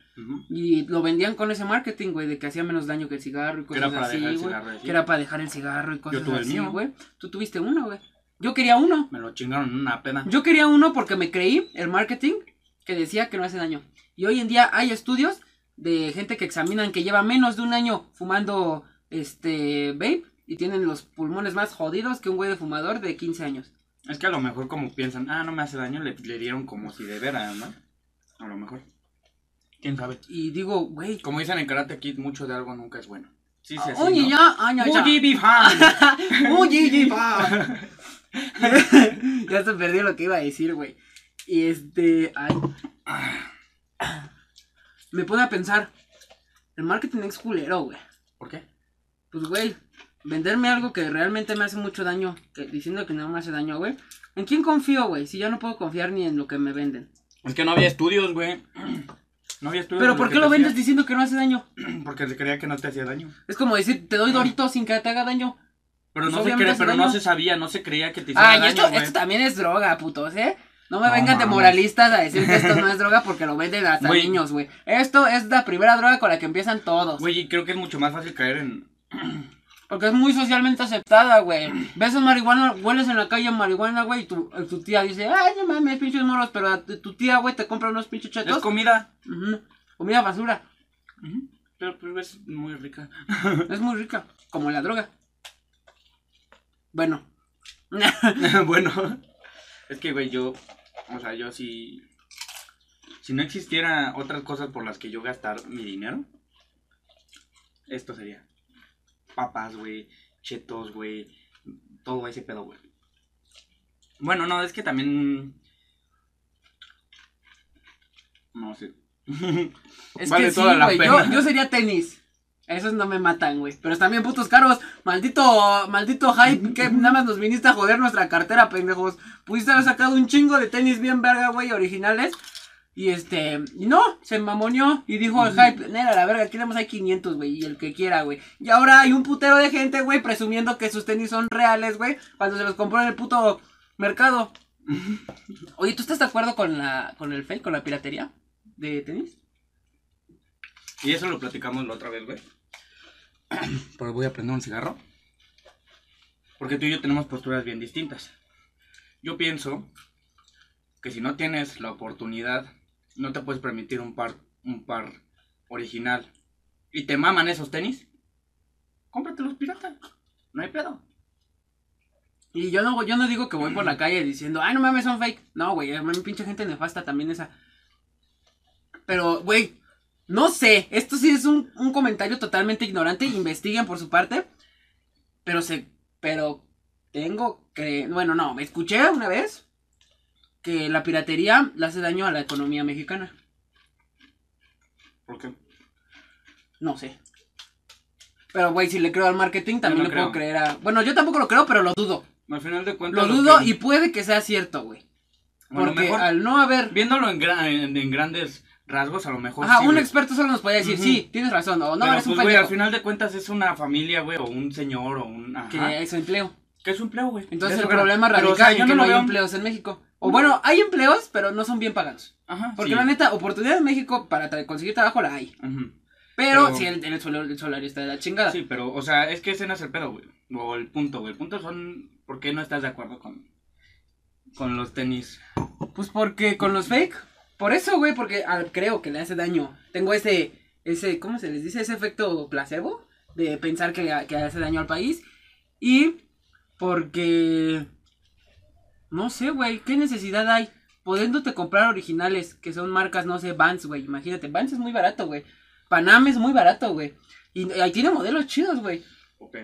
Y lo vendían con ese marketing, güey, de que hacía menos daño que el cigarro y cosas para así, dejar el güey. cigarro, sí. Que era para dejar el cigarro y cosas tuve el así, güey. Tú tuviste uno, güey. Yo quería uno. Me lo chingaron en una pena. Yo quería uno porque me creí el marketing que decía que no hace daño. Y hoy en día hay estudios de gente que examinan que lleva menos de un año fumando este vape y tienen los pulmones más jodidos que un güey de fumador de 15 años. Es que a lo mejor como piensan, ah, no me hace daño, le, le dieron como si de veras, ¿no? A lo mejor. ¿Quién sabe? Y digo, güey, Como dicen en Karate Kid, mucho de algo nunca es bueno. Sí, sí, sí. ya, aña ya. Oye, ya. *laughs* *laughs* *laughs* ya se perdió lo que iba a decir, güey. Y este, ay. *clears throat* Me pone a pensar, el marketing es culero, güey. ¿Por qué? Pues, güey, venderme algo que realmente me hace mucho daño, que, diciendo que no me hace daño, güey. ¿En quién confío, güey? Si ya no puedo confiar ni en lo que me venden. Es que no había estudios, güey. *clears throat* No había estudios. Pero ¿por qué lo vendes hacía- diciendo que no hace daño? *clears throat* Porque se creía que no te hacía daño. Es como decir, te doy Doritos sin que te haga daño. Pero Pues no se cree, daño. se sabía, no se creía que te hiciera Ah, y daño, esto, güey. esto también es droga, putos, ¿eh? No me No vengan de moralistas a decir que esto no es *laughs* droga porque lo venden hasta niños, güey. Esto es la primera droga con la que empiezan todos. Güey, y creo que es mucho más fácil caer en... *clears throat* Porque es muy socialmente aceptada, güey. Ves a marihuana, hueles en la calle marihuana, güey, y tu, eh, tu tía dice, ay, no mames, pinches moros, pero a tu tía, güey, te compra unos pinches Es chetos. comida. Ujú. Comida basura. Pero es muy rica. *laughs* Es muy rica, como la droga. Bueno. *laughs* bueno, es que, güey, yo, o sea, yo si, si no existiera otras cosas por las que yo gastar mi dinero, esto sería papas, güey, chetos, güey, todo ese pedo, güey. Bueno, no, es que también, no sé. *laughs* Es Vale que sí, toda la. Yo, pena. yo sería tenis. Esos no me matan, güey. Pero están bien putos caros. Maldito, maldito hype. Que *laughs* nada más nos viniste a joder nuestra cartera, pendejos. Pudiste haber sacado un chingo de tenis bien verga, güey, originales. Y este, y no, se mamoneó y dijo el hype, nera, la verga, tenemos hay 500, güey, y el que quiera, güey. Y ahora hay un putero de gente, güey, presumiendo que sus tenis son reales, güey, cuando se los compró en el puto mercado. *laughs* Oye, ¿tú estás de acuerdo con la con el fake, con la piratería de tenis? Y eso lo platicamos la otra vez, güey. Pero *clears throat* voy a prender un cigarro. Porque tú y yo tenemos posturas bien distintas. Yo pienso que si no tienes la oportunidad, no te puedes permitir un par, un par original y te maman esos tenis, cómpratelos pirata. No hay pedo. Y yo no, yo no digo que voy por la calle diciendo, ay, no mames, son fake. No, güey, a mí pinche gente nefasta también esa. Pero, güey, no sé, esto sí es un, un comentario totalmente ignorante, investiguen por su parte. Pero se, pero tengo que, bueno, no, me escuché una vez que la piratería le hace daño a la economía mexicana. ¿Por qué? No sé. Pero, güey, si le creo al marketing, también le puedo creer a... Bueno, yo tampoco lo creo, pero lo dudo. Al final de cuentas... Lo dudo y puede que sea cierto, güey. Porque al no haber... Viéndolo en, en, grandes rasgos, a lo mejor... Ajá, un experto solo nos podría decir, sí, tienes razón, o no, pero, un pues, güey, al final de cuentas es una familia, güey, o un señor, o un... Ajá. Que es empleo. ¿Qué es su empleo, güey? Entonces el problema radica en que no, hay empleos en México. O bueno, hay empleos, pero no son bien pagados. Ajá, Porque la neta, oportunidad en México para conseguir trabajo la hay. Pero, si el, el, salario está de la chingada. Sí, pero, o sea, es que ese no es el pedo, güey. O el punto, güey. El punto son, ¿por qué no estás de acuerdo con, con los tenis? Pues porque con los fake. Por eso, güey, porque creo que le hace daño. Tengo ese, ese, ¿cómo se les dice? Ese efecto placebo de pensar que, que hace daño al país. Y porque... No sé, güey, ¿qué necesidad hay? Pudiéndote comprar originales, que son marcas, no sé, Vans, güey. Imagínate, Vans es muy barato, güey. Panam es muy barato, güey. Y ahí tiene modelos chidos, güey. Ok.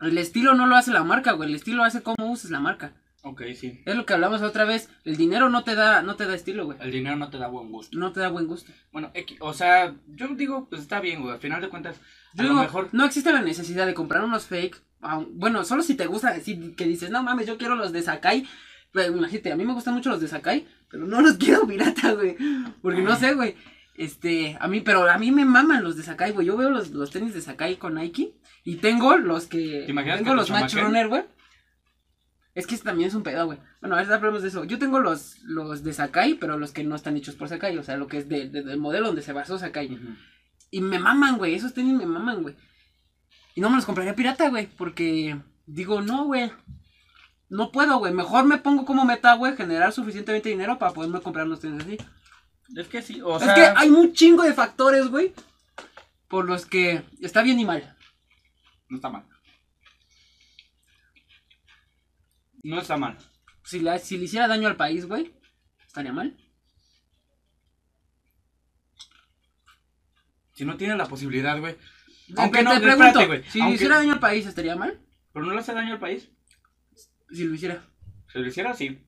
El estilo no lo hace la marca, güey. El estilo hace cómo uses la marca. Ok, sí. Es lo que hablamos otra vez. El dinero no te da, no te da estilo, güey. El dinero no te da buen gusto. No te da buen gusto. Bueno, o sea, yo digo, pues está bien, güey. Al final de cuentas, a lo mejor. No existe la necesidad de comprar unos fake bueno, solo si te gusta, si que dices, no mames, yo quiero los de Sakai. Pues, imagínate, a mí me gustan mucho los de Sakai, pero no los *laughs* quiero pirata, güey. Porque no sé, güey. Este, a mí, pero a mí me maman los de Sakai, güey. Yo veo los, los tenis de Sakai con Nike y tengo los que. tengo los Match Runner, güey. Es que este también es un pedo, güey. Bueno, a ver, hablemos de eso. Yo tengo los, los de Sakai, pero los que no están hechos por Sakai. O sea, lo que es de, del modelo donde se basó Sakai. Y me maman, güey. Esos tenis me maman, güey. Y no me los compraría pirata, güey, porque digo, no, güey. No puedo, güey. Mejor me pongo como meta, güey, generar suficientemente dinero para poderme comprar unos tenis así. Es que sí, o sea... Es que hay un chingo de factores, güey, por los que está bien y mal. No está mal. No está mal. Si, la, si le hiciera daño al país, güey, estaría mal. Si no tiene la posibilidad, güey, aunque no, te pregunto, si le hiciera daño al país, ¿estaría mal? Pero no le hace daño al país. Si lo hiciera. Si lo hiciera, sí.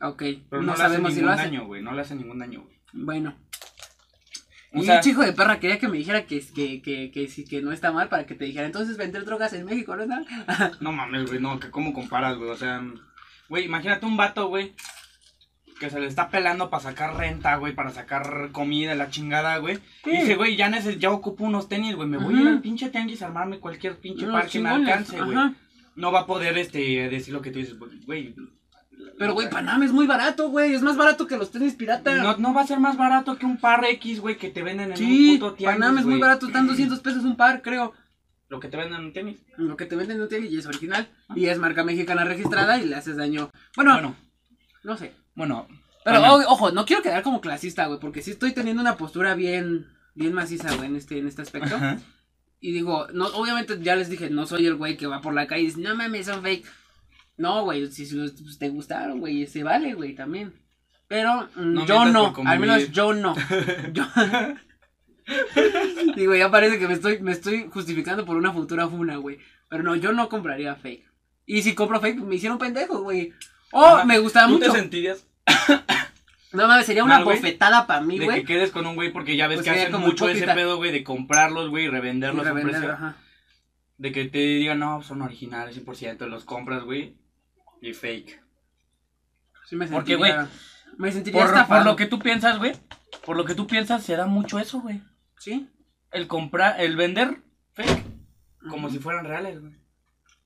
Ok, pero no, sabemos si lo hace. daño, güey. No le hace ningún daño, güey. Bueno. Y un chico de perra quería que me dijera que, que, que, que, que no está mal para que te dijera, entonces vender drogas en México, ¿no *laughs* no mames, güey, no, que cómo comparas, güey, o sea, güey, imagínate un vato, güey, que se le está pelando para sacar renta, güey, para sacar comida, la chingada, güey. Y dice, güey, ya, ya ocupo unos tenis, güey, me voy a ir al pinche tianguis a armarme cualquier pinche par que me alcance, güey. No va a poder, este, decir lo que tú dices, güey. Pero, güey, Panam es muy barato, güey. Es más barato que los tenis pirata. No, no va a ser más barato que un par X, güey, que te venden en un puto tianguis, Panam es muy barato. Están 200 pesos un par, creo. Lo que te venden en un tenis. Lo que te venden en un tenis y es original. Y es marca mexicana registrada y le haces daño. Bueno, bueno no sé. Bueno. Pero ojo, no quiero quedar como clasista, güey, porque sí estoy teniendo una postura bien, bien maciza, güey, en este, en este aspecto. Y digo, no, obviamente ya les dije, no soy el güey que va por la calle y dice, no mames, son fake. No, güey, si, pues, te gustaron, güey, se vale, güey, también. Pero mm, yo no, al menos *laughs* yo no. *laughs* yo... Digo, ya parece que me estoy, me estoy justificando por una futura funa, güey. Pero no, yo no compraría fake. Y si compro fake, me hicieron pendejo, güey. Oh, me gustaba ¿Tú mucho. te sentirías? *coughs* no mames, sería una bofetada para mí, güey. De que quedes con un güey porque ya ves pues que hacen mucho ese pedo, güey, de comprarlos, güey, y revenderlos a precio. De que te digan, no, son originales 100%, los compras, güey, y fake. Sí me Porque, güey, Me sentiría Por, estafado. por lo que tú piensas, güey. Por lo que tú piensas, se da mucho eso, güey. Sí. El comprar, el vender fake. Como si fueran reales, güey.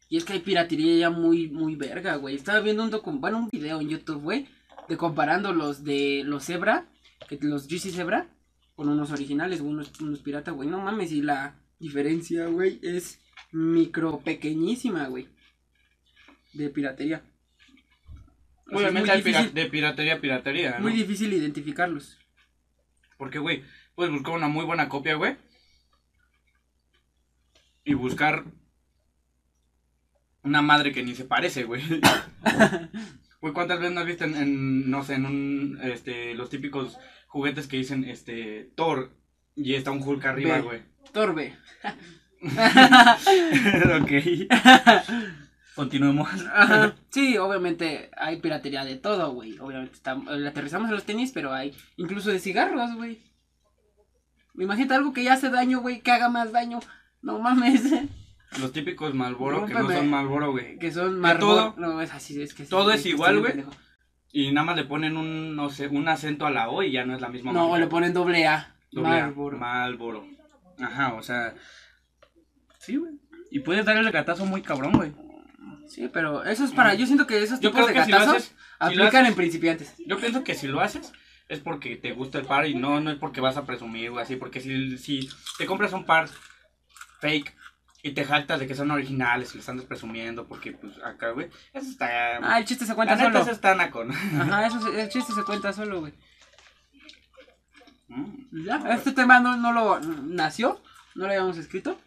Y es que hay piratería ya muy, muy verga, güey. Estaba viendo un docu bueno, un video en YouTube, güey, de comparando los de los Zebra, que los GC Zebra, con unos originales, unos, unos pirata, güey. No mames, y la diferencia, güey, es micro pequeñísima, güey. De piratería. O Obviamente hay pira- de piratería piratería, ¿no? muy difícil identificarlos. Porque, güey, puedes buscar una muy buena copia, güey. Y buscar una madre que ni se parece, güey. *laughs* Güey, ¿cuántas veces no has visto en, en, no sé, en un, este, los típicos juguetes que dicen, este, Thor y está un Hulk arriba, güey? Torbe. *laughs* ok. *laughs* Continuemos. Ajá. *laughs* Sí, obviamente hay piratería de todo, güey. Obviamente está, le aterrizamos a los tenis, pero hay incluso de cigarros, güey. Imagínate algo que ya hace daño, güey, que haga más daño. No mames. *laughs* Los típicos Malboro que no son Malboro, güey. Que son Marlboro. No, es así, es que todo sí, es igual, güey. Y nada más le ponen un, no sé, un acento a la O y ya no es la misma No, marca. le ponen doble A. Doble A. Marlboro. Ajá, o sea, Sí, güey. Y puedes darle el gatazo muy cabrón, güey. Sí, pero eso es para. Yo siento que esos yo tipos creo de que si lo gatazos haces, si lo aplican haces- en principiantes. yo pienso que si lo haces es porque te gusta el par y no, no es porque vas a presumir o así, porque si, si te compras un par fake y te jactas de que son originales y les andas presumiendo porque pues acá, güey, eso está... Ah, el chiste se la cuenta neta, solo. eso está naco, ¿no? Ajá, *laughs* eso, se- el chiste se cuenta solo, güey. Mm. Ya, este tema no, no lo nació, no lo habíamos escrito.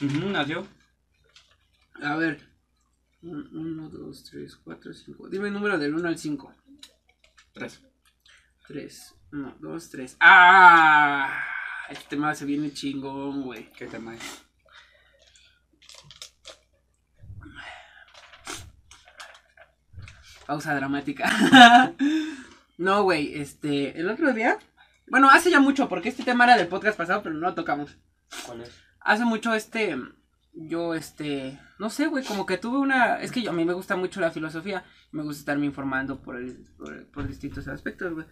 Ujú, nació. A ver. 1, 2, 3, 4, 5. Dime el número del 1 al 5. Tres. 3, 1, 2, 3. ¡Ah! Este tema se viene chingón, güey. ¿Qué tema es? Pausa dramática. *laughs* no, güey, este. El otro día. Bueno, hace ya mucho, porque este tema era del podcast pasado, pero no lo tocamos. ¿Cuál es? Hace mucho, este. Yo, este. No sé, güey, como que tuve una. Es que yo, a mí me gusta mucho la filosofía. Me gusta estarme informando por, el, por, por distintos aspectos, güey.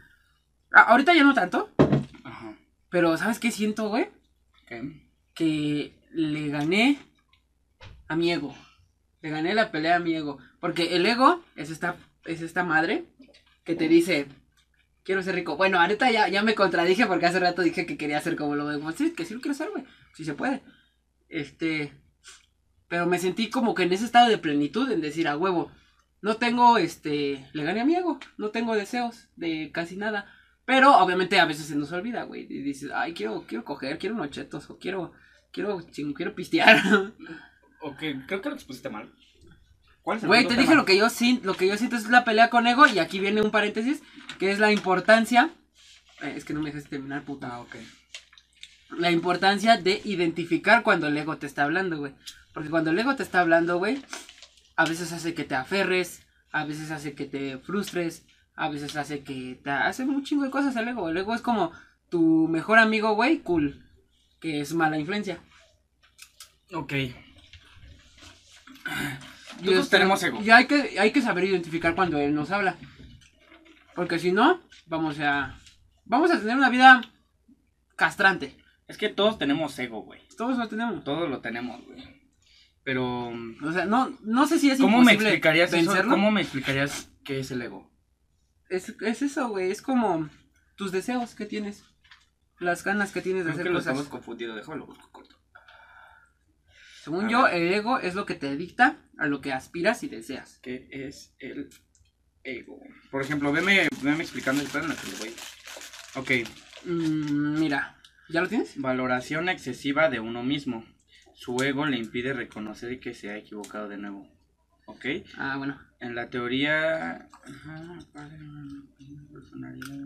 Ah, ahorita ya no tanto. Ajá. Pero, ¿sabes qué siento, güey? ¿Qué? que le gané a mi ego. Le gané la pelea a mi ego. Porque el ego es esta, es esta madre que te dice, quiero ser rico. Bueno, ahorita ya, ya me contradije porque hace rato dije que quería ser como lo de Wall Street, que sí lo quiero ser, güey. Si se puede. Este. Pero me sentí como que en ese estado de plenitud, en decir a huevo. No tengo, este, le gané a mi ego. No tengo deseos de casi nada. Pero obviamente a veces se nos olvida, güey. Y dices, ay, quiero, quiero coger, quiero unos chetos, o quiero, quiero, quiero pistear. *laughs* Ok, creo que lo expusiste mal. ¿Cuál es el Güey, te dije lo que yo sin- lo que yo siento es la pelea con ego. Y aquí viene un paréntesis, que es la importancia. eh, es que no me dejes terminar, puta. Ah, ok. La importancia de identificar cuando el ego te está hablando, güey. Porque cuando el ego te está hablando, güey, a veces hace que te aferres, a veces hace que te frustres, a veces hace que te hace un chingo de cosas el ego. El ego es como tu mejor amigo, güey, cool, que es mala influencia. Ok. Y Todos tenemos ego. Y hay que, hay que saber identificar cuando él nos habla. Porque si no, vamos a. Vamos a tener una vida castrante. Es que todos tenemos ego, güey. Todos lo tenemos. Todos lo tenemos, güey. Pero, O sea, no, no sé si es ¿cómo me explicarías eso? ¿Cómo me explicarías qué es el ego? Es, es eso, güey. Es como tus deseos que tienes. Las ganas que tienes de Creo que hacer lo cosas. estamos confundidos. Déjame lo busco corto. Según yo, el ego es lo que te dicta a lo que aspiras y deseas. ¿Qué es el ego? Por ejemplo, veme, veme explicando. Que lo voy. Ok. Mm, mira, ¿ya lo tienes? Valoración excesiva de uno mismo. Su ego le impide reconocer que se ha equivocado de nuevo. ¿Ok? Ah, bueno. En la teoría. Ajá, padre, personalidad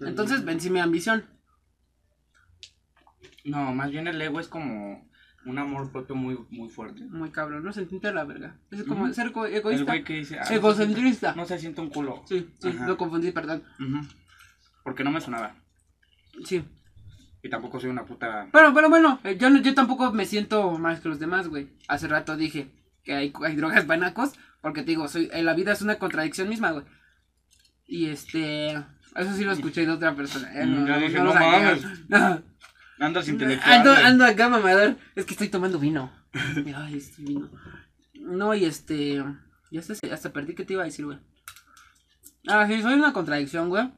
Entonces vencí mi ambición. No, más bien el ego es como un amor propio muy, muy fuerte. Muy cabrón, no sentirte la verga. Es como Ujú. ser ego- El egoísta. güey que dice. ah, Egocentrista. No se siente un culo. Sí, sí, Ajá. lo confundí, perdón. Porque no me sonaba. Sí. Y tampoco soy una puta. Pero, pero bueno, eh, yo, no- yo tampoco me siento más que los demás, güey. Hace rato dije que hay, hay drogas banacos Porque te digo, soy, la vida es una contradicción misma, güey. Y este, eso sí lo escuché de otra persona. ¿eh? No, ya no, dije, no no mames. *laughs* No. Andas intelectual. Ando, ando acá, mamador. Es que estoy tomando vino. *laughs* Ay, este vino. No, y este. Ya hasta, hasta perdí que te iba a decir, güey. Ah, sí, soy una contradicción, güey.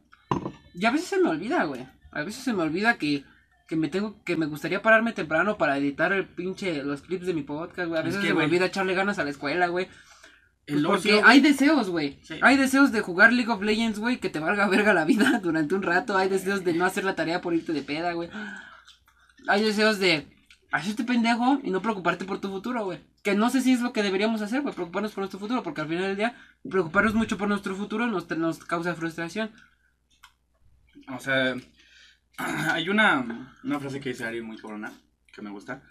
Y a veces se me olvida, güey. A veces se me olvida que, que me tengo, que me gustaría pararme temprano para editar el pinche, los clips de mi podcast, güey. A Es veces que, se me olvida echarle ganas a la escuela, güey. Pues porque ocio, hay deseos, güey. Sí. Hay deseos de jugar League of Legends, güey, que te valga verga la vida *laughs* durante un rato. Hay deseos de no hacer la tarea por irte de peda, güey. Hay deseos de hacerte pendejo y no preocuparte por tu futuro, güey. Que no sé si es lo que deberíamos hacer, güey, preocuparnos por nuestro futuro, porque al final del día, preocuparnos mucho por nuestro futuro nos, nos causa frustración. O sea, *clears throat* hay una, una frase que dice Ari muy cabrona, que me gusta.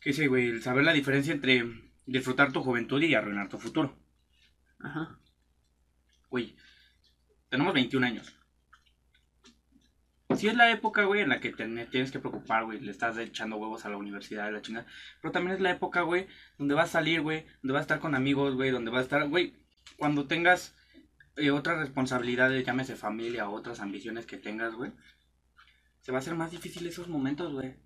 Que dice, güey, el saber la diferencia entre disfrutar tu juventud y arruinar tu futuro. Ajá. Güey, tenemos 21 años. Sí es la época, güey, en la que te tienes que preocupar, güey. Le estás echando huevos a la universidad, la chingada. Pero también es la época, güey, donde vas a salir, güey. Donde vas a estar con amigos, güey. Donde vas a estar, güey. Cuando tengas eh, otras responsabilidades, llámese familia o otras ambiciones que tengas, güey. Se va a hacer más difícil esos momentos, güey.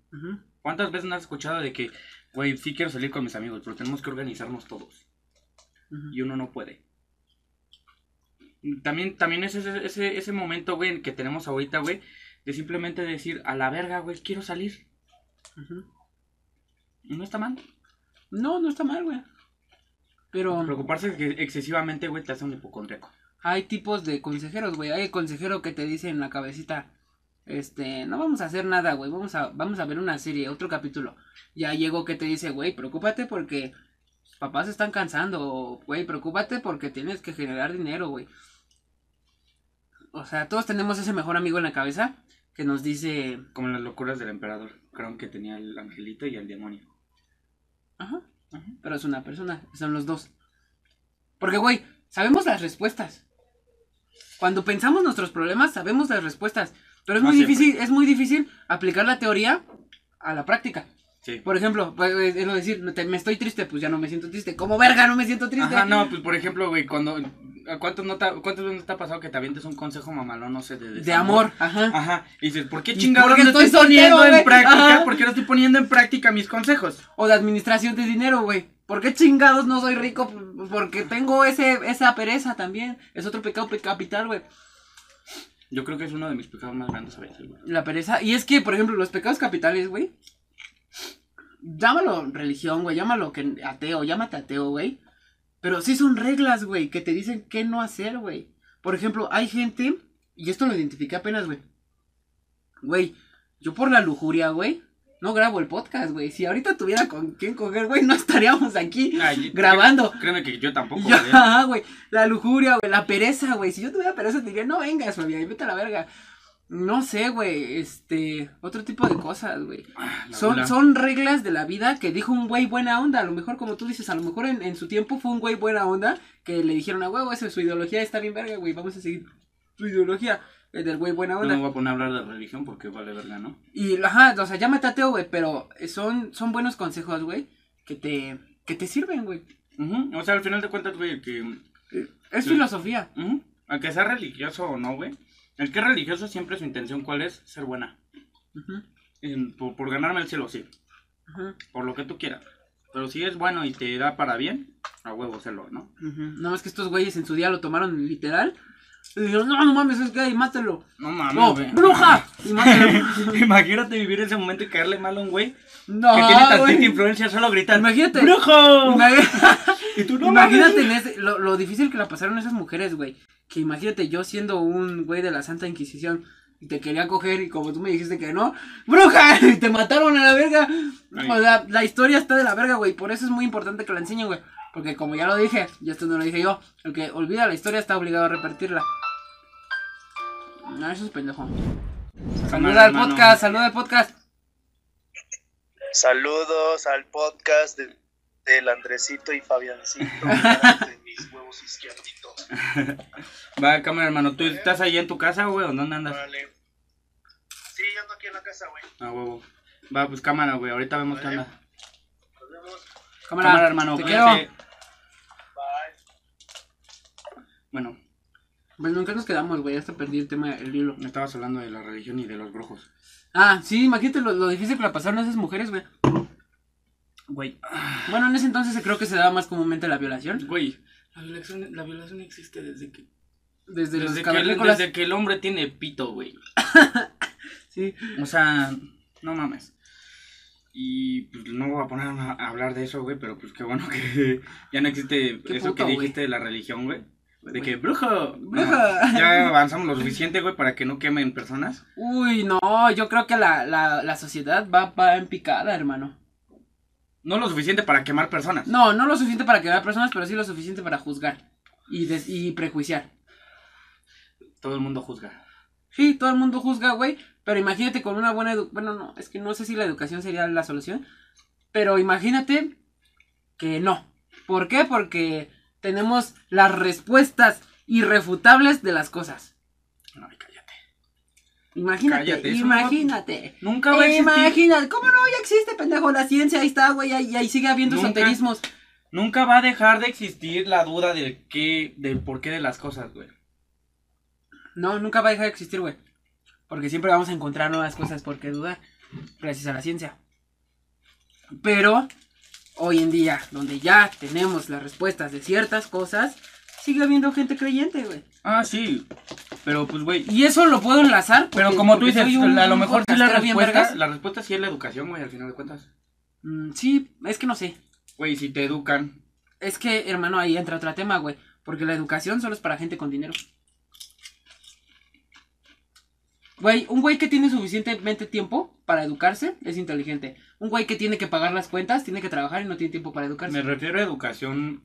¿Cuántas veces no has escuchado de que, güey, sí quiero salir con mis amigos, pero tenemos que organizarnos todos? Y uno no puede. También, también es ese, ese, ese momento, güey, que tenemos ahorita, güey, de simplemente decir, a la verga, güey, quiero salir. Y no está mal. No, no está mal, güey. Pero Preocuparse que excesivamente, güey, te hace un hipocondriaco. hay tipos de consejeros, güey. Hay el consejero que te dice en la cabecita, este, no vamos a hacer nada, güey. Vamos a, vamos a ver una serie, otro capítulo. Ya llegó que te dice, güey, preocúpate porque papás se están cansando. Güey, preocúpate porque tienes que generar dinero, güey. O sea, todos tenemos ese mejor amigo en la cabeza que nos dice, Como en las locuras del emperador. Creo que tenía el angelito y el demonio. ajá, Ajá. pero es una persona, son los dos. Porque, güey, sabemos las respuestas. Cuando pensamos nuestros problemas, sabemos las respuestas. Pero es No muy siempre. difícil, es muy difícil aplicar la teoría a la práctica. Sí. Por ejemplo, pues, es lo de decir, te- me estoy triste, pues ya no me siento triste. ¿Cómo verga no me siento triste? Ajá, no, pues por ejemplo, güey, cuando... ¿a ¿Cuántos no te, ¿Cuántas veces no te ha pasado que te avientes un consejo mamalón, no sé, de De amor, ajá. Ajá, y dices, ¿por qué ¿Y chingados no estoy estoy poniendo soltero, en práctica? Ajá. ¿Por qué no estoy poniendo en práctica mis consejos? O de administración de dinero, güey. ¿Por qué chingados no soy rico? Pues Porque tengo ese, esa pereza también. Es otro pecado pe- capital, güey. Yo creo que es uno de mis pecados más grandes a veces, güey. La pereza. Y es que, por ejemplo, los pecados capitales, güey. Llámalo religión, güey. Llámalo que ateo. Llámate ateo, güey. Pero sí son reglas, güey, que te dicen qué no hacer, güey. Por ejemplo, hay gente. Y esto lo identifiqué apenas, güey. Güey, yo por la lujuria, güey. No grabo el podcast, güey. Si ahorita tuviera con quién coger, güey, no estaríamos aquí Ay, grabando. Créeme que yo tampoco, *laughs* güey. La lujuria, güey. La pereza, güey. Si yo tuviera pereza, te diría, no vengas, güey. Vete a la verga. No sé, güey. Este. Otro tipo de cosas, güey. Ah, Son, son reglas de la vida que dijo un güey buena onda. A lo mejor, como tú dices, a lo mejor en, en su tiempo fue un güey buena onda que le dijeron a huevo, esa su ideología está bien verga, güey. Vamos a seguir su ideología. El del güey buena No onda. me voy a poner a hablar de religión porque vale verga, ¿no? Y, ajá, o sea, llámate ateo, güey. Pero son, son buenos consejos, güey. Que te, que te sirven, güey. Ujú, O sea, al final de cuentas, güey, que... Es Sí. filosofía. ujú, Aunque sea religioso o no, güey. El que es religioso siempre su intención, ¿cuál es? Ser buena. En- por, por ganarme el cielo, sí. Por lo que tú quieras. Pero si es bueno y te da para bien, a huevo hacerlo, ¿no? Ujú, Nada más que estos güeyes en su día lo tomaron literal. Y dijeron, no, no mames, es gay, mátalo. No mames, No, güey. bruja. Y. *laughs* Imagínate vivir ese momento y caerle mal a un güey No, que tiene tantita influencia solo gritar. Imagínate. ¡Brujo! Imag- *laughs* Y tú no Imagínate mames. en ese- lo, lo difícil que la pasaron esas mujeres, güey. Que imagínate yo siendo un güey de la Santa Inquisición y te quería coger y como tú me dijiste que no, ¡bruja! *laughs* Y te mataron a la verga. Ay. O sea, la historia está de la verga, güey. Por eso es muy importante que la enseñen, güey. Porque como ya lo dije, y esto no lo dije yo, el que olvida la historia está obligado a repetirla. No, eso es pendejo. Saluda al podcast, saluda al podcast. Saludos al podcast de- del Andresito y Fabiancito. *laughs* de mis huevos izquierditos. *laughs* Va, cámara, hermano. ¿Tú estás ahí en tu casa, güey, o dónde andas? Vale. Sí, yo ando aquí en la casa, güey. Ah, huevo. Va, pues cámara, güey. Ahorita vemos qué Vale. onda. Nos vemos. Cámara, Cámara, hermano. te quiero. Bueno, Pues nunca nos quedamos, güey, hasta perdí el tema, el hilo. me estabas hablando de la religión y de los brujos. Ah, sí, imagínate lo, lo difícil que la pasaron esas mujeres, güey. Güey, Bueno, en ese entonces creo que se daba más comúnmente la violación. Güey, la violación, la violación existe desde que... Desde, los que, desde que el hombre tiene pito, güey. *laughs* Sí. o sea, no mames. Y pues no voy a poner a a hablar de eso, güey, pero pues qué bueno que *laughs* ya no existe eso puto, que dijiste de la religión, güey. De que brujo, Brujo. No, *laughs* ya avanzamos lo suficiente, güey, para que no quemen personas. Uy, no, yo creo que la, la, la sociedad va, va en picada, hermano. No lo suficiente para quemar personas. No, no lo suficiente para quemar personas, pero sí lo suficiente para juzgar y, des- y prejuiciar. Todo el mundo juzga. Sí, todo el mundo juzga, güey, pero imagínate con una buena educación. Bueno, no, es que no sé si la educación sería la solución, pero imagínate que no. ¿Por qué? Porque tenemos las respuestas irrefutables de las cosas. Ay, cállate. Imagínate, Cállate, no imagínate. Nunca va a existir. Imagínate, ¿cómo no? Ya existe, pendejo, la ciencia, ahí está, güey, ahí, ahí sigue habiendo Nunca. esoterismos. Nunca va a dejar de existir la duda del qué, del por qué de las cosas, güey. No, nunca va a dejar de existir, güey. Porque siempre vamos a encontrar nuevas cosas por qué dudar. Gracias a la ciencia. Pero, hoy en día, donde ya tenemos las respuestas de ciertas cosas, sigue habiendo gente creyente, güey. Ah, sí. Pero pues, güey. Y eso lo puedo enlazar. Pero como tú dices, un- a lo mejor sí la respuesta, la respuesta sí es la educación, güey, al final de cuentas. Mm, sí, es que no sé. Güey, si te educan. Es que, hermano, ahí entra otro tema, güey. Porque la educación solo es para gente con dinero. Güey, un güey que tiene suficientemente tiempo para educarse es inteligente. Un güey que tiene que pagar las cuentas, tiene que trabajar y no tiene tiempo para educarse. Me refiero a educación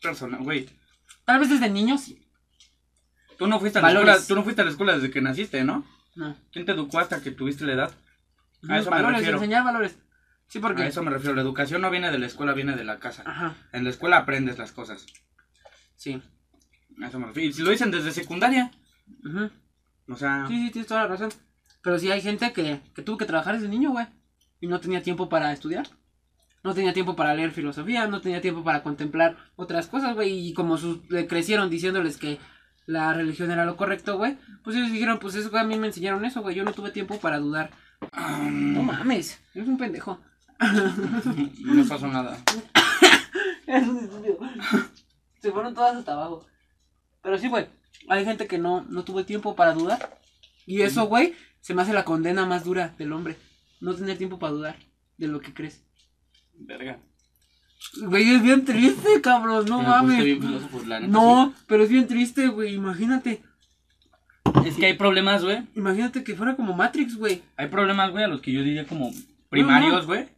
personal, güey. Tal vez desde niños, sí. Tú no fuiste a la Valores. escuela, tú no fuiste a la escuela desde que naciste, ¿no? No. ¿Quién te educó hasta que tuviste la edad? A eso me valores, refiero. enseñar valores. Sí, porque. A eso me refiero. La educación no viene de la escuela, viene de la casa. Ajá, En la escuela aprendes las cosas. sí. A eso me refiero. Y si lo dicen desde secundaria, Ujú. O sea, Sí, sí, tienes toda la razón. Pero sí hay gente que, que tuvo que trabajar desde niño, güey. Y no tenía tiempo para estudiar. No tenía tiempo para leer filosofía, no tenía tiempo para contemplar otras cosas, güey. Y como sus, le crecieron diciéndoles que la religión era lo correcto, güey. Pues ellos dijeron, pues eso a mí me enseñaron eso, güey. Yo no tuve tiempo para dudar. No mames, eres un pendejo. *laughs* no pasó nada. *laughs* Es un estúpido. Se fueron todas hasta abajo. Pero sí, güey. Hay gente que no, no tuvo tiempo para dudar. Y eso, güey, se me hace la condena más dura del hombre. No tener tiempo para dudar de lo que crees. Verga. Güey, es bien triste, cabrón. No mames. bien filósofo, la neta, No, pero es bien triste, güey. Imagínate. Es que hay problemas, güey. Imagínate que fuera como Matrix, güey. Hay problemas, güey, a los que yo diría como primarios, güey.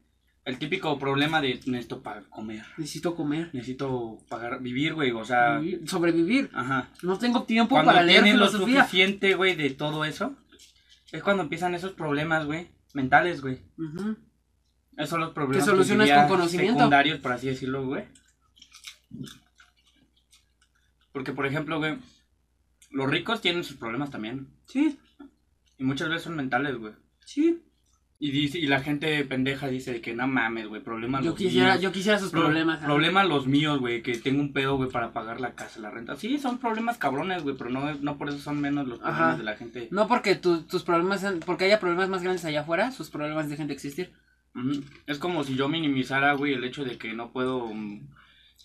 El típico problema de necesito para comer. Necesito comer. Necesito pagar, vivir, güey. O sea, vivir, sobrevivir. ajá. No tengo tiempo Cuando para leer lo suficiente, güey, de todo eso, es cuando empiezan esos problemas, güey, mentales, güey. Ujú. Esos son los problemas Que solucionas diría con conocimiento. secundarios, por así decirlo, güey. Porque, por ejemplo, güey, los ricos tienen sus problemas también. Sí, Y muchas veces son mentales, güey. sí. Y, dice, y la gente pendeja dice que no mames, güey, problemas Yo los quisiera, míos. yo quisiera sus Pro- problemas. Problemas los míos, güey, que tengo un pedo, güey, para pagar la casa, la renta. Sí, son problemas cabrones, güey, pero no, no por eso son menos los problemas Ajá. de la gente. No porque tu- tus problemas, porque haya problemas más grandes allá afuera, sus problemas dejen de existir. Ujú. Es como si yo minimizara, güey, el hecho de que no puedo mm,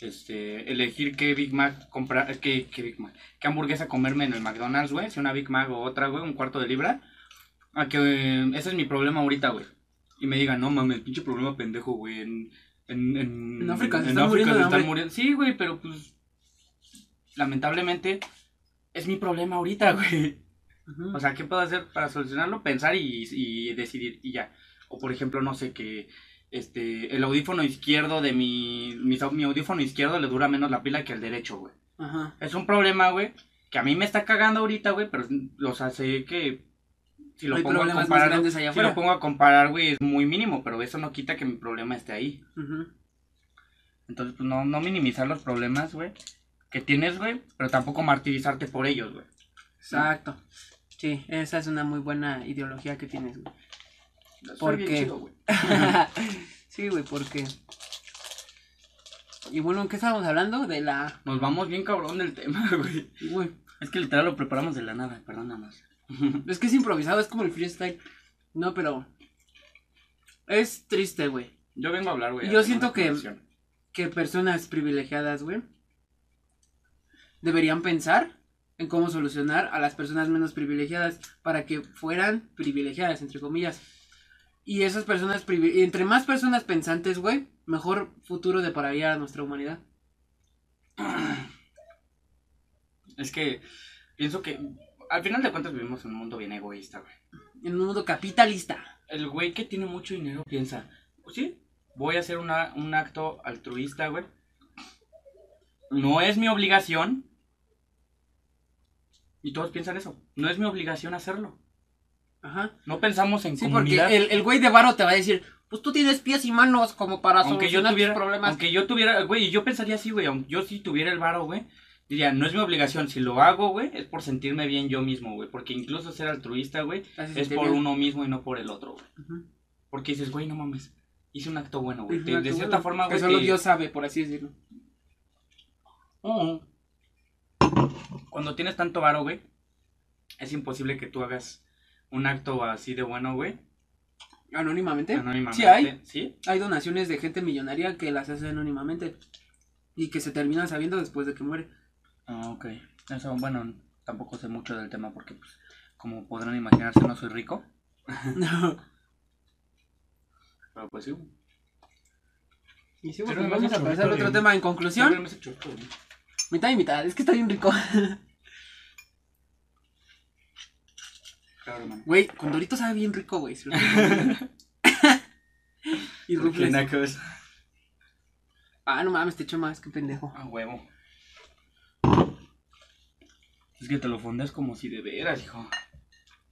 este, elegir qué Big Mac comprar, qué, qué Big Mac, qué hamburguesa comerme en el McDonald's, güey, si una Big Mac o otra, güey, un cuarto de libra. A que eh, ese es mi problema ahorita, güey. Y me digan, no mames, pinche problema pendejo, güey, en, en, en, En África se en están muriendo de se están muriendo. Sí, güey, pero pues, lamentablemente, es mi problema ahorita, *laughs* güey. Ujú. O sea, ¿qué puedo hacer para solucionarlo? Pensar y, y decidir y ya. O por ejemplo, no sé, que este el audífono izquierdo de mi, mi, mi audífono izquierdo le dura menos la pila que el derecho, güey. Ajá. Es un problema, güey, que a mí me está cagando ahorita, güey, pero los hace que si lo pongo a comparar, si lo pongo a comparar, güey, es muy mínimo, pero eso no quita que mi problema esté ahí. Entonces, pues no, no minimizar los problemas, güey, que tienes, güey, pero tampoco martirizarte por ellos, güey. Exacto. Sí, esa es una muy buena ideología que tienes, güey. Soy ¿Por bien qué? chido, güey. *laughs* sí, güey, porque Y bueno, ¿en qué estábamos hablando? De la... Nos vamos bien cabrón del tema, *laughs* güey. Güey, Es que literal lo preparamos de la nada, perdón nada más. *laughs* es que es improvisado, es como el freestyle. No, pero... Es triste, güey. Yo vengo a hablar, güey. Yo siento que- que personas privilegiadas, güey, deberían pensar en cómo solucionar a las personas menos privilegiadas para que fueran privilegiadas, entre comillas. Y esas personas, entre más personas pensantes, güey, mejor futuro depararía a nuestra humanidad. Es que pienso que al final de cuentas vivimos en un mundo bien egoísta, güey. En un mundo capitalista. El güey que tiene mucho dinero piensa, pues sí, voy a hacer una, un acto altruista, güey. No es mi obligación. Y todos piensan eso. No es mi obligación hacerlo. Ajá. No pensamos en Sí, porque el, el güey de varo te va a decir, pues tú tienes pies y manos como para aunque yo solucionar tuviera, tus problemas. aunque yo tuviera, güey, y yo pensaría así, güey, aunque yo sí tuviera el varo, güey, diría, no es mi obligación, si lo hago, güey, es por sentirme bien yo mismo, güey, porque incluso ser altruista, güey, hace es por bien. uno mismo y no por el otro, güey. Porque dices, güey, no mames, hice un acto bueno, güey. De, cierta forma, Que güey. solo te- Dios sabe, por así decirlo. Ujú. Cuando tienes tanto varo, güey, es imposible que tú hagas un acto así de bueno, güey, Anónimamente. anónimamente. Sí hay. ¿Sí? Hay donaciones de gente millonaria que las hace anónimamente. Y que se terminan sabiendo después de que muere. Ah, ok. Eso, bueno, tampoco sé mucho del tema porque, pues, como podrán imaginarse, no soy rico. *laughs* Pero pues sí, sí, Pero me vamos hace a pasar al otro bien. tema. En Siempre conclusión, me hace chueco, güey. mitad y mitad. Es que está bien rico. Claro, hermano. Güey, con Dorito sabe bien rico, güey. se lo *laughs* y ¿Por qué rufles. nacos? Ah, no mames, te echo más, qué pendejo. A huevo. Es que te lo fundas como si de veras, hijo.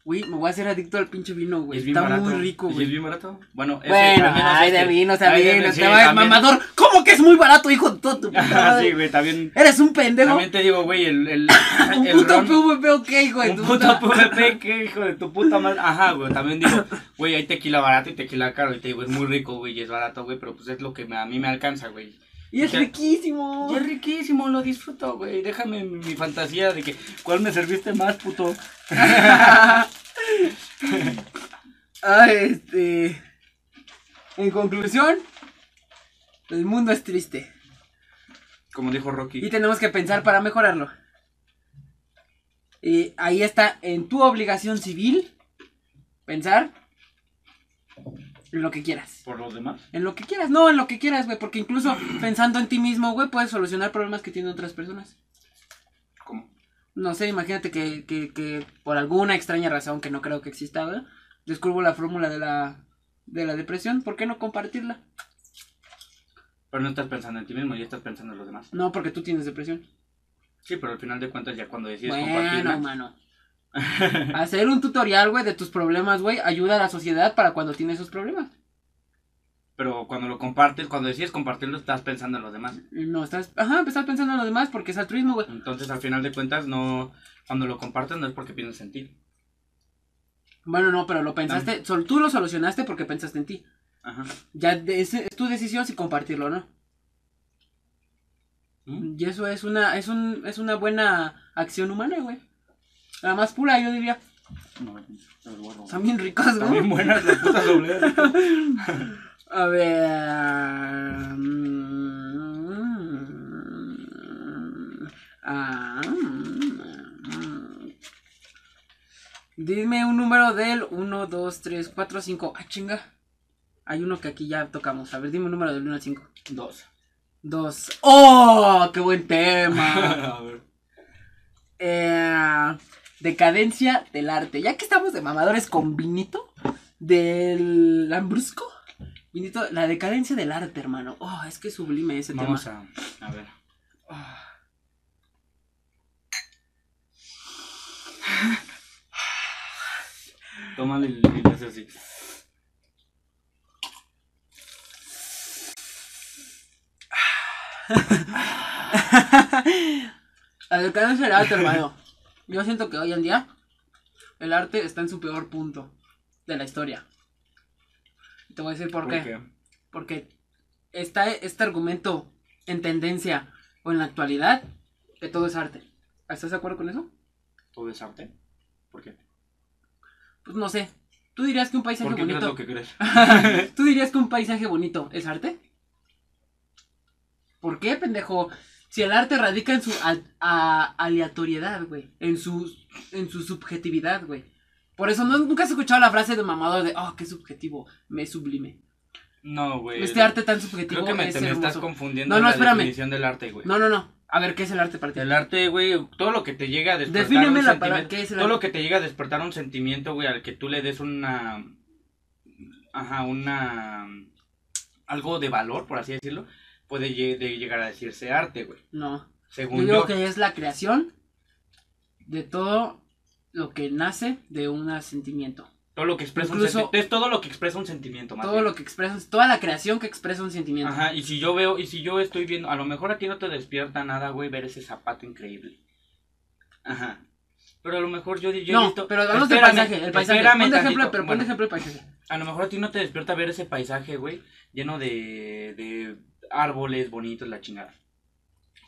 Güey, me voy a hacer adicto al pinche vino, güey. Es bien Está barato. muy rico, ¿Y es güey. bien barato? Bueno, ese, Bueno, ay, de vino, está bien. te va también. mamador. ¿Cómo que es muy barato, hijo de toda tu *laughs* puta Ah, madre? sí, güey, también. Eres un pendejo. También te digo, güey, el. el *laughs* Un el puto ron- PVP, ok, güey. Un tu puto puta- PvP, que hijo de tu puta madre. Ajá, güey. También digo, güey, hay tequila barato y tequila caro. Y te digo, es muy rico, güey, y es barato, güey. Pero pues es lo que me- a mí me alcanza, güey. Y es riquísimo. Y es riquísimo, lo disfruto, güey. Déjame mi, mi fantasía de que, ¿cuál me serviste más, puto? Ay, *laughs* este. En conclusión, el mundo es triste. Como dijo Rocky. Y tenemos que pensar para mejorarlo. Y ahí está en tu obligación civil pensar en lo que quieras. Por los demás. En lo que quieras, no, en lo que quieras, güey. Porque incluso *clears throat* pensando en ti mismo, güey, puedes solucionar problemas que tienen otras personas. ¿Cómo? No sé, imagínate que, que, que por alguna extraña razón que no creo que exista, güey, descubro la fórmula de la, de la depresión. ¿Por qué no compartirla? Pero no estás pensando en ti mismo, ya estás pensando en los demás. No, porque tú tienes depresión. Sí, pero al final de cuentas, ya cuando decides Bueno, compartirla. mano. *laughs* Hacer un tutorial, güey, de tus problemas, güey, ayuda a la sociedad para cuando tiene esos problemas. Pero cuando lo compartes, cuando decides compartirlo, estás pensando en los demás. No, estás, ajá, estás pensando en los demás porque es altruismo, güey. Entonces, al final de cuentas, no. Cuando lo compartes, no es porque piensas en ti. Bueno, no, pero lo pensaste, sol- tú lo solucionaste porque pensaste en ti. Ajá. Ya es tu decisión si compartirlo o no. ¿Mm? Y eso es una, es un, es una buena acción humana, güey. La más pura, yo diría. No. Son bien ricos, Están güey. bien buenas las putas dobleas. *laughs* A ver. ah, Dime un número del 1, 2, 3, 4, 5. Ah, chinga. Hay uno que aquí ya tocamos. A ver, dime un número del 1 al 5. Dos. 2. ¡Oh! ¡Qué buen tema! *laughs* A ver. Eh, decadencia del arte. Ya que estamos de mamadores con vinito del Lambrusco. Vinito, la decadencia del arte, hermano. Oh, es que es sublime ese Vamos tema. a, a ver. Tómale el haces así. La decadencia del arte, hermano. Yo siento que hoy en día el arte está en su peor punto de la historia. Te voy a decir por, qué. Porque está este argumento en tendencia o en la actualidad que todo es arte. ¿Estás de acuerdo con eso? ¿Todo es arte? ¿Por qué? Pues no sé. ¿Tú dirías que un paisaje ¿Por qué bonito... lo que crees? *laughs* ¿Tú dirías que un paisaje bonito es arte? ¿Por qué, pendejo? Si el arte radica en su a- aleatoriedad, güey. En su, en su subjetividad, güey. Por eso no, nunca has escuchado la frase de mamador de, oh, qué subjetivo, me sublime. No, güey. Este arte tan subjetivo Creo que me, es te me estás confundiendo No, no, la espérame. definición del arte, güey. No, no, no. A ver, ¿qué es el arte para ti? El arte, güey, todo lo que te llega a despertar Defíneme un la palabra, ¿qué es el todo arte? lo que te llega a despertar un sentimiento, güey, al que tú le des una ajá, una algo de valor, por así decirlo, puede lle- de llegar a decirse arte, güey. No. Según Yo yo, digo que es la creación de todo lo que nace de un sentimiento. todo lo que expresa incluso- un sentimiento, es todo lo que expresa un sentimiento, más Todo bien. lo que expresa, toda la creación que expresa un sentimiento. Ajá, y si yo veo, y si yo estoy viendo, a lo mejor a ti no te despierta nada, güey, ver ese zapato increíble. Ajá. Pero a lo mejor yo, yo he no, visto- pero hablamos del paisaje, el paisaje. espérame Pon ejemplo, pero bueno. ejemplo el paisaje. A lo mejor a ti no te despierta ver ese paisaje, güey, lleno de, de árboles bonitos, la chingada.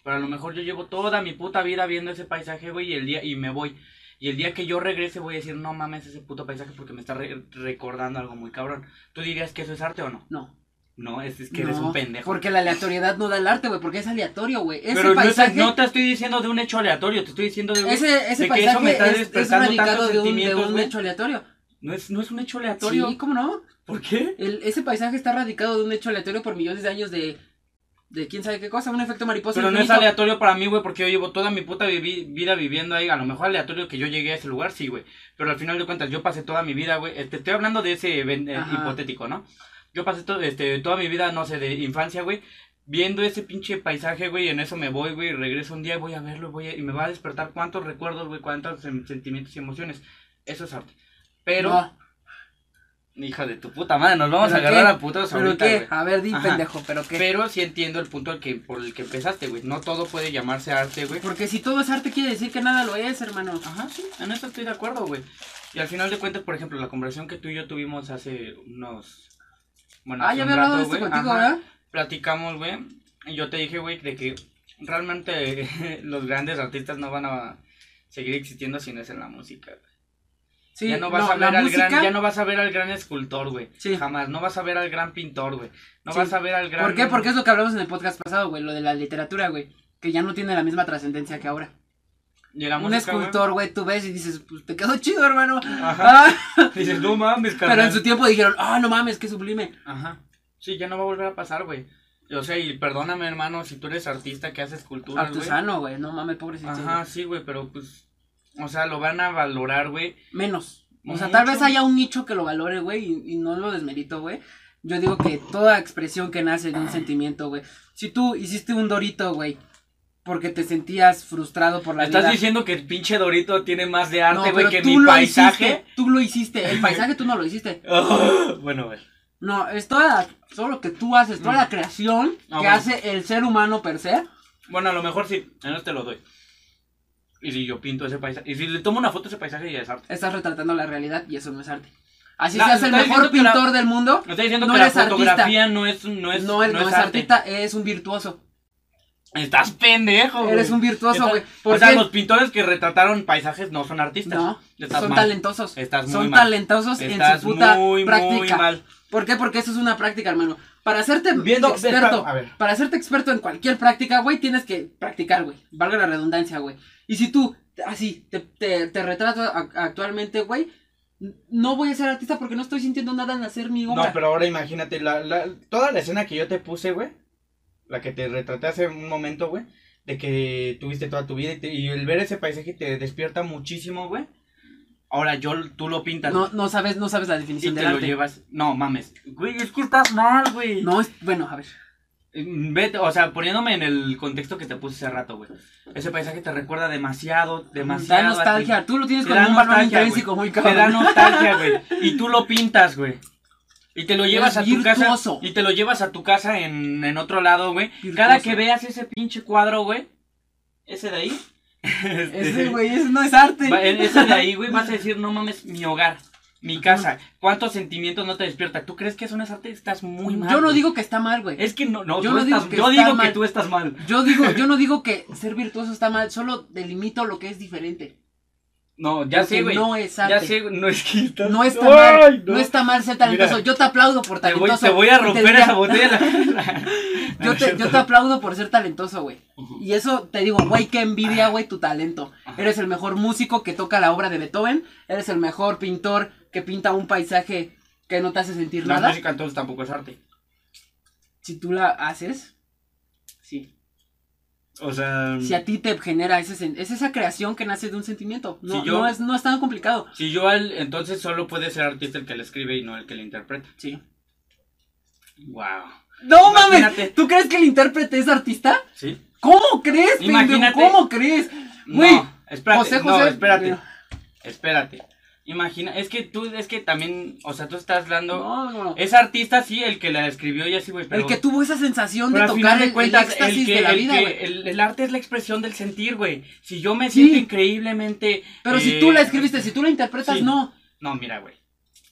Pero a lo mejor yo llevo toda mi puta vida viendo ese paisaje, güey, y el día y me voy. Y el día que yo regrese voy a decir, no mames ese puto paisaje porque me está re- recordando algo muy cabrón. ¿Tú dirías que eso es arte o no? No. No, es, es que eres no, un pendejo. Porque la aleatoriedad no da el arte, güey, porque es aleatorio, güey. Ese Pero no, te- paisaje, no te estoy diciendo de un hecho aleatorio, te estoy diciendo de un... ese, ese de que eso me está paisaje es, es despertando tantos de un, de hecho aleatorio. No es, no es un hecho aleatorio. Sí, ¿cómo no? ¿Por qué? El- ese paisaje está radicado de un hecho aleatorio por millones de años de, de quién sabe qué cosa, un efecto mariposa. Pero no es aleatorio para mí, güey, porque yo llevo toda mi puta vivi- vida viviendo ahí. A lo mejor aleatorio que yo llegué a ese lugar, sí, güey. Pero al final de cuentas, yo pasé toda mi vida, güey. Te estoy hablando de ese Ajá. hipotético, ¿no? Yo pasé to- este, toda mi vida, no sé, de infancia, güey. Viendo ese pinche paisaje, güey, en eso me voy, güey, regreso un día, voy a verlo, voy a- y me va a despertar cuántos recuerdos, güey, cuántos sen- sentimientos y emociones. Eso es arte. Pero, No, hija de tu puta madre, nos vamos a ¿Pero agarrar qué? a putos ¿Pero ahorita, qué? A ver, di Ajá. pendejo, ¿pero qué? Pero sí entiendo el punto al que, por el que empezaste, güey. No todo puede llamarse arte, güey. Porque si todo es arte quiere decir que nada lo es, hermano. Ajá, sí, en eso estoy de acuerdo, güey. Y al final de cuentas, por ejemplo, la conversación que tú y yo tuvimos hace unos... Bueno, Ah, ya había hablado de esto contigo, ajá, ¿verdad? Platicamos, güey. Y yo te dije, güey, de que realmente *laughs* los grandes artistas no van a seguir existiendo si no es en la música. güey. Sí, ya no vas a ver al música- gran, ya no vas a ver al gran escultor, güey. Sí. Jamás. No vas a ver al gran pintor, güey. No Sí. vas a ver al gran. ¿Por qué? Porque es lo que hablamos en el podcast pasado, güey, lo de la literatura, güey. Que ya no tiene la misma trascendencia que ahora. Y la Un música, escultor, güey, tú ves y dices, pues te quedó chido, hermano. Ajá. Ah, *laughs* Dices, no mames, pero carnal. en su tiempo dijeron, ah, no mames, qué sublime. Ajá. Sí, ya no va a volver a pasar, güey. O sea, y perdóname, hermano, si tú eres artista que hace esculturas, güey. Artesano, güey, no mames, pobrecito. Ajá, sí, güey, pero pues. O sea, lo van a valorar, güey. Menos. O sea, tal vez haya un nicho que lo valore, güey, y, y no lo desmerito, güey. Yo digo que toda expresión que nace de un sentimiento, güey. Si tú hiciste un dorito, güey, porque te sentías frustrado por la ¿Estás vida. diciendo que el pinche Dorito tiene más de No, arte, güey, pero que tú mi lo paisaje? hiciste, tú lo hiciste. El paisaje tú no lo hiciste. *laughs* bueno, güey. No, es toda la- todo lo que tú haces, toda Mm. la creación Ah, que bueno. hace el ser humano per se. Bueno, a lo mejor sí, en eso te lo doy. Y si yo pinto ese paisaje, y si le tomo una foto a ese paisaje, ya es arte. Estás retratando la realidad y eso no es arte. Así No, seas el mejor la- pintor del mundo, Me está diciendo No que la artista. fotografía no es, no es, no, es, no es artista, es un virtuoso. Estás pendejo, güey. Eres un virtuoso, güey. ¿Por O sea, los pintores que retrataron paisajes no son artistas. No, Estás son mal. talentosos. Estás muy son mal. talentosos Estás en su puta muy, práctica. muy mal. ¿Por qué? Porque eso es una práctica, hermano. Para hacerte Viendo- experto, a ver. para hacerte experto en cualquier práctica, güey, tienes que practicar, güey. Valga la redundancia, güey. Y si tú, así, te, te, te retrato a- actualmente, güey, no voy a ser artista porque no estoy sintiendo nada en hacer mi obra. No, pero ahora imagínate, la, la- toda la escena que yo te puse, güey, la que te retraté hace un momento, güey, de que tuviste toda tu vida y, te- y el ver ese paisaje te despierta muchísimo, güey. Ahora yo, tú lo pintas No, no sabes, no sabes la y definición te del lo arte. llevas. No, mames. Güey, es que estás mal, güey. No, es, bueno, a ver. Mm, Vete, o sea, poniéndome en el contexto que te puse hace rato, güey. Ese paisaje te recuerda demasiado, demasiado. Da a ti. nostalgia. Tú lo tienes Te como da un valor intrínseco muy Te da cabrón. nostalgia, güey. *laughs* Y tú lo pintas, güey. Y te lo llevas a tu casa. virtuoso. Y te lo llevas a tu casa en, en otro lado, güey. Cada que veas ese pinche cuadro, güey. Ese de ahí. Este, Ese, güey, ese no es arte. ese de ahí, güey, vas a decir, no mames, mi hogar. mi casa, ¿cuántos sentimientos no te despierta? ¿Tú crees que eso no es arte? Estás muy mal. Yo no güey. digo que está mal, güey. Es que no, no, Yo no digo estás- que yo está digo mal. que tú estás mal. Yo digo, yo no digo que ser virtuoso está mal, solo delimito lo que es diferente. No, ya Porque sé, güey. No es arte. ya sé, no es que estás- No está Ay, mal, no. está mal ser talentoso. Mira. yo te aplaudo por Te voy, talentoso. te voy a romper esa botella. la- *laughs* Yo te, yo te aplaudo por ser talentoso, güey. Y eso te digo, güey, qué envidia, güey, tu talento. Eres el mejor músico que toca la obra de Beethoven. Eres el mejor pintor que pinta un paisaje que no te hace sentir La nada. música entonces tampoco es arte. Si tú la haces. O sea, Si a ti te genera ese es esa creación que nace de un sentimiento. No, Si yo- no, es, no es tan complicado. si yo al, entonces solo puede ser artista el que le escribe y no el que le interpreta. Sí. Wow. No Imagínate. mames, ¿tú crees que el intérprete es artista? ¿Sí? ¿Cómo crees? Imagínate. ¿Cómo crees? Güey, No, espérate, José no, José. espérate. Espérate. Imagina, es que tú, es que también, o sea, tú estás hablando. No, no. Es artista, sí, el que la escribió y así, güey, el que tuvo esa sensación de tocar de el cuentas, éxtasis el que, de la el vida, que- el, el arte es la expresión del sentir, güey. Si yo me Sí. siento increíblemente. Pero si eh, tú la escribiste, si tú la interpretas, sí. no. No, mira, güey.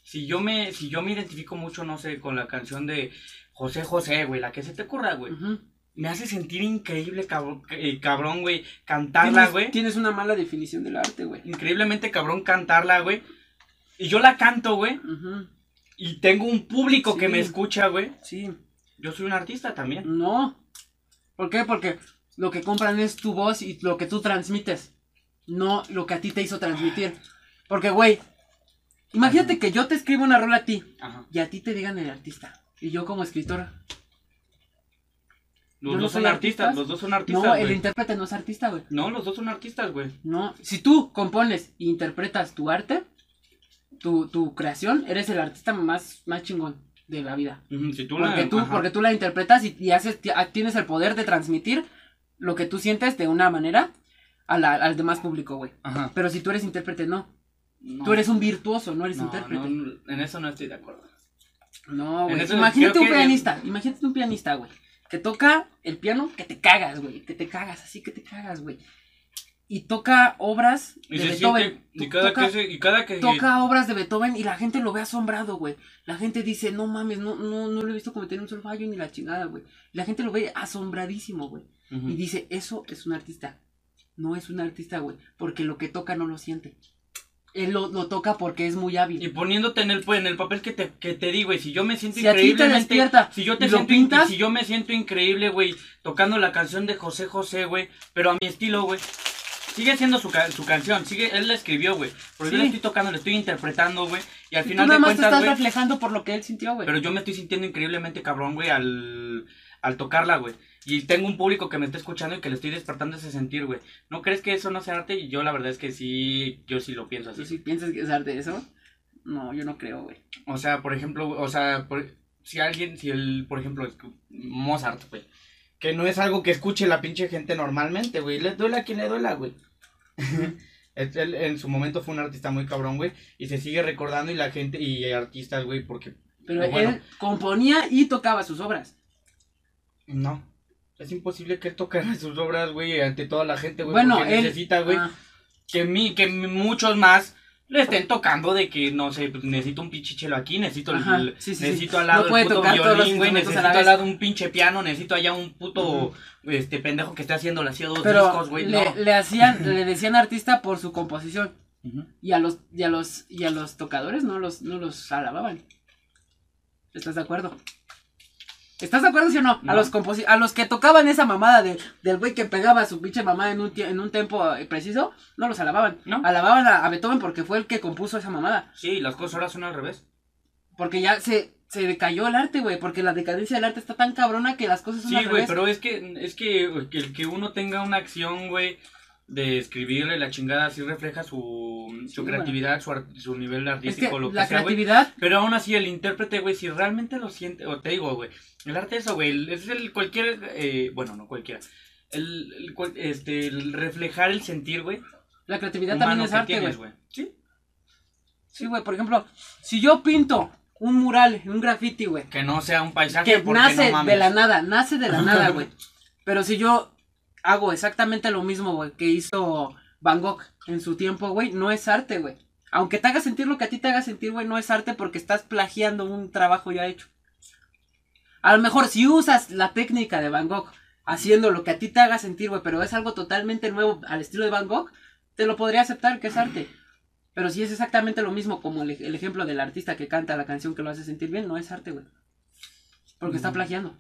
Si yo me, si yo me identifico mucho, no sé, con la canción de José José, güey, la que se te ocurra, güey. Ujú. Me hace sentir increíble, cabrón, eh, cabrón, güey. Cantarla, güey. tienes una mala definición del arte, güey. Increíblemente, cabrón, cantarla, güey. Y yo la canto, güey. Y tengo un público que me escucha, güey. Sí. Yo soy un artista también. No. ¿Por qué? Porque lo que compran es tu voz y lo que tú transmites. No lo que a ti te hizo transmitir. Porque, güey, imagínate que yo te escribo una rola a ti Ajá. y a ti te digan el artista. Y yo como escritor. Los ¿Yo no dos son artistas, artista? los dos son artistas, No, el intérprete no es artista, güey. No, los dos son artistas, güey. No. Si tú compones e interpretas tu arte, tu, tu creación, eres el artista más, más chingón de la vida. Ujú, Si tú la- Porque tú, ajá. porque tú la interpretas y, y haces, ti- a- tienes el poder de transmitir lo que tú sientes de una manera a la- al demás público, güey. Ajá. Pero si tú eres intérprete, no. No. Tú eres un virtuoso, no eres No, intérprete. no, en eso no estoy de acuerdo. No, güey. Imagínate un pianista, imagínate un pianista, güey. Que toca el piano, que te cagas, güey. Que te cagas, así que te cagas, güey. Y toca obras Y de Beethoven. siente, y cada toca, que se- y cada que toca obras de Beethoven y la gente lo ve asombrado, güey. La gente dice, no mames, no, no, no lo he visto cometer un solo fallo ni la chingada, güey. La gente lo ve asombradísimo, güey. Y dice, eso es un artista. No es un artista, güey. Porque lo que toca no lo siente. Él lo, lo toca porque es muy hábil. Y poniéndote en el, pues, en el papel que te, que te di, güey, si yo me siento Si increíblemente... despierta si yo te siento in- pintas- si yo me siento increíble, güey, tocando la canción de José José, güey, pero a mi estilo, güey. Sigue siendo su, su canción, sigue, él la escribió, güey. Pero yo Sí. la estoy tocando, la estoy interpretando, güey. Y al Y tú final nada de más te cuentas, estás güey. reflejando por lo que él sintió, güey. Pero yo me estoy sintiendo increíblemente cabrón, güey, al, al tocarla, güey. Y tengo un público que me está escuchando y que le estoy despertando ese sentir, güey. ¿No crees que eso no sea arte? Y yo la verdad es que sí, yo sí lo pienso ¿Tú así. sí piensas que es arte eso? No, yo no creo, güey. O sea, por ejemplo, o sea, por- si alguien, si el, por ejemplo, Mozart, güey. Que no es algo que escuche la pinche gente normalmente, güey. Le duela a quien le duela, güey. *laughs* Él, en su momento fue un artista muy cabrón, güey. Y se sigue recordando y la gente, y artistas, güey, porque... Pero bueno. él componía y tocaba sus obras. No. Es imposible que él tocara *laughs* sus obras, güey, ante toda la gente, güey. bueno, él. necesita, güey, Ah, que, mi, que muchos más le estén tocando de que, no sé, pues, necesito un pinchichelo aquí, necesito, el- Ajá, el- sí, sí, necesito sí. al lado No el puto violín, güey, necesito al lado un pinche piano, necesito allá un puto, este, pendejo que esté haciendo así dos pero discos, güey, le, no. le hacían, le decían artista por su composición. Ujú. Y a los, y a los, y a los tocadores no los, no los alababan. ¿Estás de acuerdo? ¿Estás de acuerdo, sí o no? No. A los a los que tocaban esa mamada de, del güey que pegaba su pinche mamada en un, en un tempo eh, preciso, no los alababan. ¿No? Alababan a, a Beethoven porque fue el que compuso esa mamada. Sí, las cosas ahora son al revés. Porque ya se, se decayó el arte, güey. Porque la decadencia del arte está tan cabrona que las cosas son Sí, al güey, revés. pero es que, es que, que el que uno tenga una acción, güey, de escribirle la chingada, sí refleja su, su Sí, creatividad, su, ar- su nivel Es artístico, que lo que la sea, güey. creatividad Pero aún así el intérprete, güey, si realmente lo siente, o te digo, güey, el arte es eso, güey, es el cualquier, eh, bueno, no cualquiera, el, este, el reflejar el sentir, güey, La creatividad también es arte, güey. güey. Sí. Sí, güey, por ejemplo, si yo pinto un mural, un graffiti, güey, Que no sea un paisaje que porque nace no mames. de la nada, nace de la *laughs* nada, güey. Pero si yo hago exactamente lo mismo, güey, que hizo Van Gogh en su tiempo, güey, no es arte, güey. Aunque te haga sentir lo que a ti te haga sentir, güey, no es arte porque estás plagiando un trabajo ya hecho. A lo mejor si usas la técnica de Van Gogh haciendo lo que a ti te haga sentir, güey, pero es algo totalmente nuevo al estilo de Van Gogh, te lo podría aceptar que es arte. Pero si es exactamente lo mismo como el, ejemplo del artista que canta la canción que lo hace sentir bien, no es arte, güey. Porque está plagiando.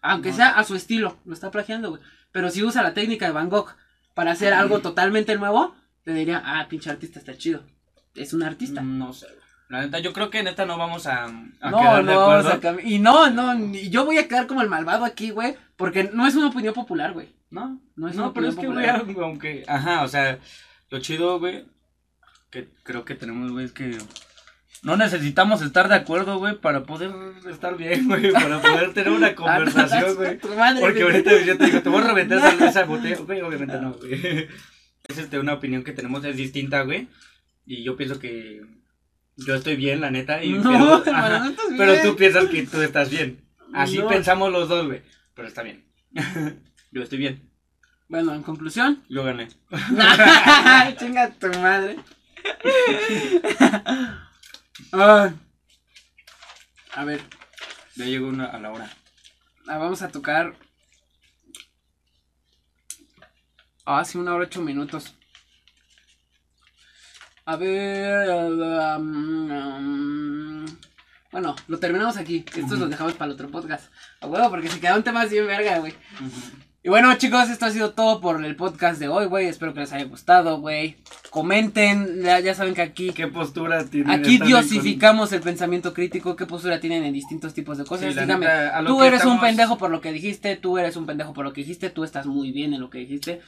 Aunque sea a su estilo, lo está plagiando, güey. Pero si usa la técnica de Van Gogh para hacer algo *clears throat* totalmente nuevo, te diría, ah, pinche artista está chido. Es un artista. No sé, La neta, yo creo que en esta no vamos a, a no, quedar de no acuerdo. a Y no, no, yo voy a quedar como el malvado aquí, güey, porque no es una opinión popular, güey. No, no es una opinión popular. Es que, güey, aunque, ajá, o sea, lo chido, güey, que creo que tenemos, güey, es que no necesitamos estar de acuerdo, güey, para poder estar bien, *laughs* güey, para poder tener una *laughs* conversación, güey. Porque ahorita yo te digo, te voy a reventar *laughs* esa, esa botella, güey, obviamente no, güey. Es este, una opinión que tenemos, es distinta, güey. Y yo pienso que yo estoy bien, la neta. Y, no, pero, *laughs* no estás bien. pero tú piensas que tú estás bien. Así pensamos los dos, güey. Pero está bien. *laughs* yo estoy bien. Bueno, en conclusión. Yo gané. *laughs* Chinga tu madre. A ver. Ya llegó una a la hora. Ah, vamos a tocar. Ah, sí, una hora ocho minutos. A ver. Um, um, bueno, lo terminamos aquí. Estos los dejamos para el otro podcast. A huevo, porque se queda un tema así en verga, güey. Y bueno, chicos, esto ha sido todo por el podcast de hoy, güey. Espero que les haya gustado, güey. Comenten, ya, saben que aquí. ¿Qué postura tienen? Aquí diosificamos el pensamiento crítico. ¿Qué postura tienen en distintos tipos de cosas? Dígame, tú eres un pendejo por lo que dijiste. Tú eres un pendejo por lo que dijiste. Tú estás muy bien en lo que dijiste.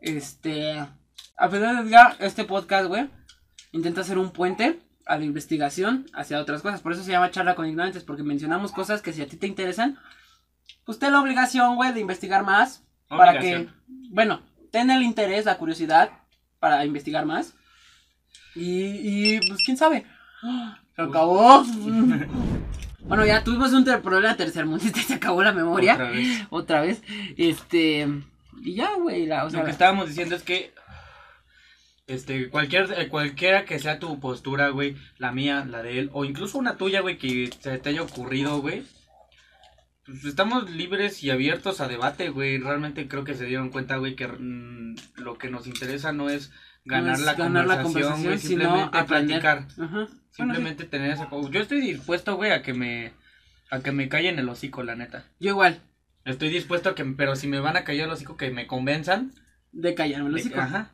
Este. A pesar de ya, este podcast, güey, intenta hacer un puente a la investigación hacia otras cosas. Por eso se llama charla con ignorantes, porque mencionamos cosas que si a ti te interesan pues ten la obligación, güey, de investigar más. Para que, bueno, ten el interés, la curiosidad para investigar más. Y, y pues quién sabe. Se acabó. *laughs* bueno, ya tuvimos un problema tercermundista, *laughs* se acabó la memoria. Otra vez. Otra vez. Este. Y ya, güey. o sea, Lo que estábamos diciendo es que. Este, cualquier, eh, cualquiera que sea tu postura, güey, la mía, la de él, o incluso una tuya, güey, que se te haya ocurrido, güey, pues estamos libres y abiertos a debate, güey. Realmente creo que se dieron cuenta, güey, que mm, lo que nos interesa no es ganar, la, conversación, güey, simplemente platicar. Simplemente tener esa Yo estoy dispuesto, güey, a que me a que me callen el hocico, la neta. Yo igual. Estoy dispuesto a que, pero si me van a callar el hocico, que me convenzan. De callarme el hocico. ajá.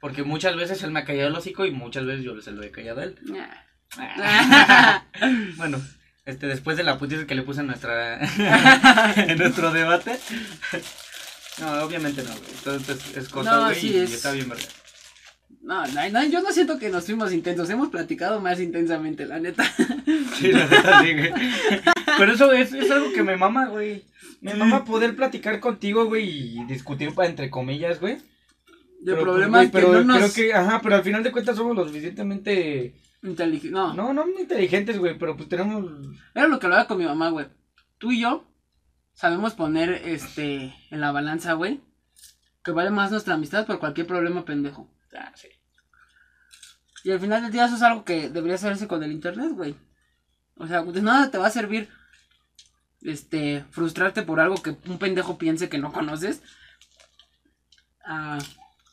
Porque muchas veces él me ha callado el hocico y muchas veces yo se lo he callado a él. *laughs* bueno, este, después de la putiza que le puse en nuestra *laughs* en nuestro debate. No, obviamente no, güey. Todo esto es, es cosa, güey, y, está bien, ¿verdad? No, no, yo no siento que nos fuimos intensos, hemos platicado más intensamente, la neta. Sí, la neta, sí, güey. Pero eso es, es algo que me mama, güey. Me mama poder platicar contigo, güey, y discutir para entre comillas, güey. El problema es que no nos... creo que, ajá, pero al final de cuentas somos lo suficientemente Inteligente, no. No, no inteligentes, güey, pero pues tenemos... Era lo que hablaba con mi mamá, güey. Tú y yo sabemos poner, este, en la balanza, güey, que vale más nuestra amistad por cualquier problema pendejo. Ah, sí. Y al final del día eso es algo que debería hacerse con el internet, güey. O sea, de nada te va a servir, este, frustrarte por algo que un pendejo piense que no conoces. Ah.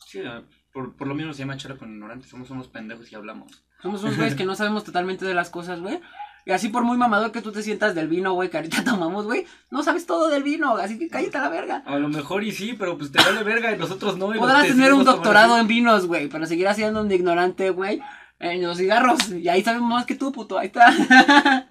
Sí, por, por lo menos se llama charla con ignorantes, somos unos pendejos y hablamos. Somos unos güeyes que no sabemos totalmente de las cosas, güey. Y así por muy mamador que tú te sientas del vino, güey, que ahorita *laughs* tomamos, güey, no sabes todo del vino, así que cállate a la verga. A lo mejor y sí, pero pues te vale verga y nosotros no. Podrás tener un doctorado en vinos, güey, pero seguirás siendo un ignorante, güey, en los cigarros. Y ahí sabemos más que tú, puto, ahí está. *laughs*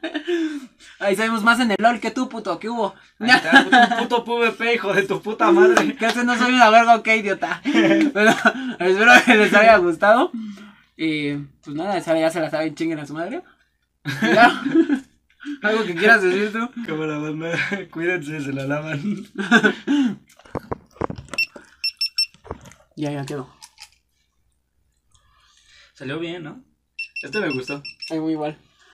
ahí sabemos más en el LOL que tú, puto, ¿qué hubo? Ahí está, *laughs* puto, puto PvP, hijo de tu puta madre. *laughs* que haces no soy una verga, ok, idiota. Pero espero que les haya gustado. Y pues nada, esa ya se la saben chinguen a su madre. ¿Ya? ¿Algo que quieras decir tú? Cámara, banda, cuídense, se la lavan. ya, ya quedó. Salió bien, ¿no? Este me gustó. Es muy igual.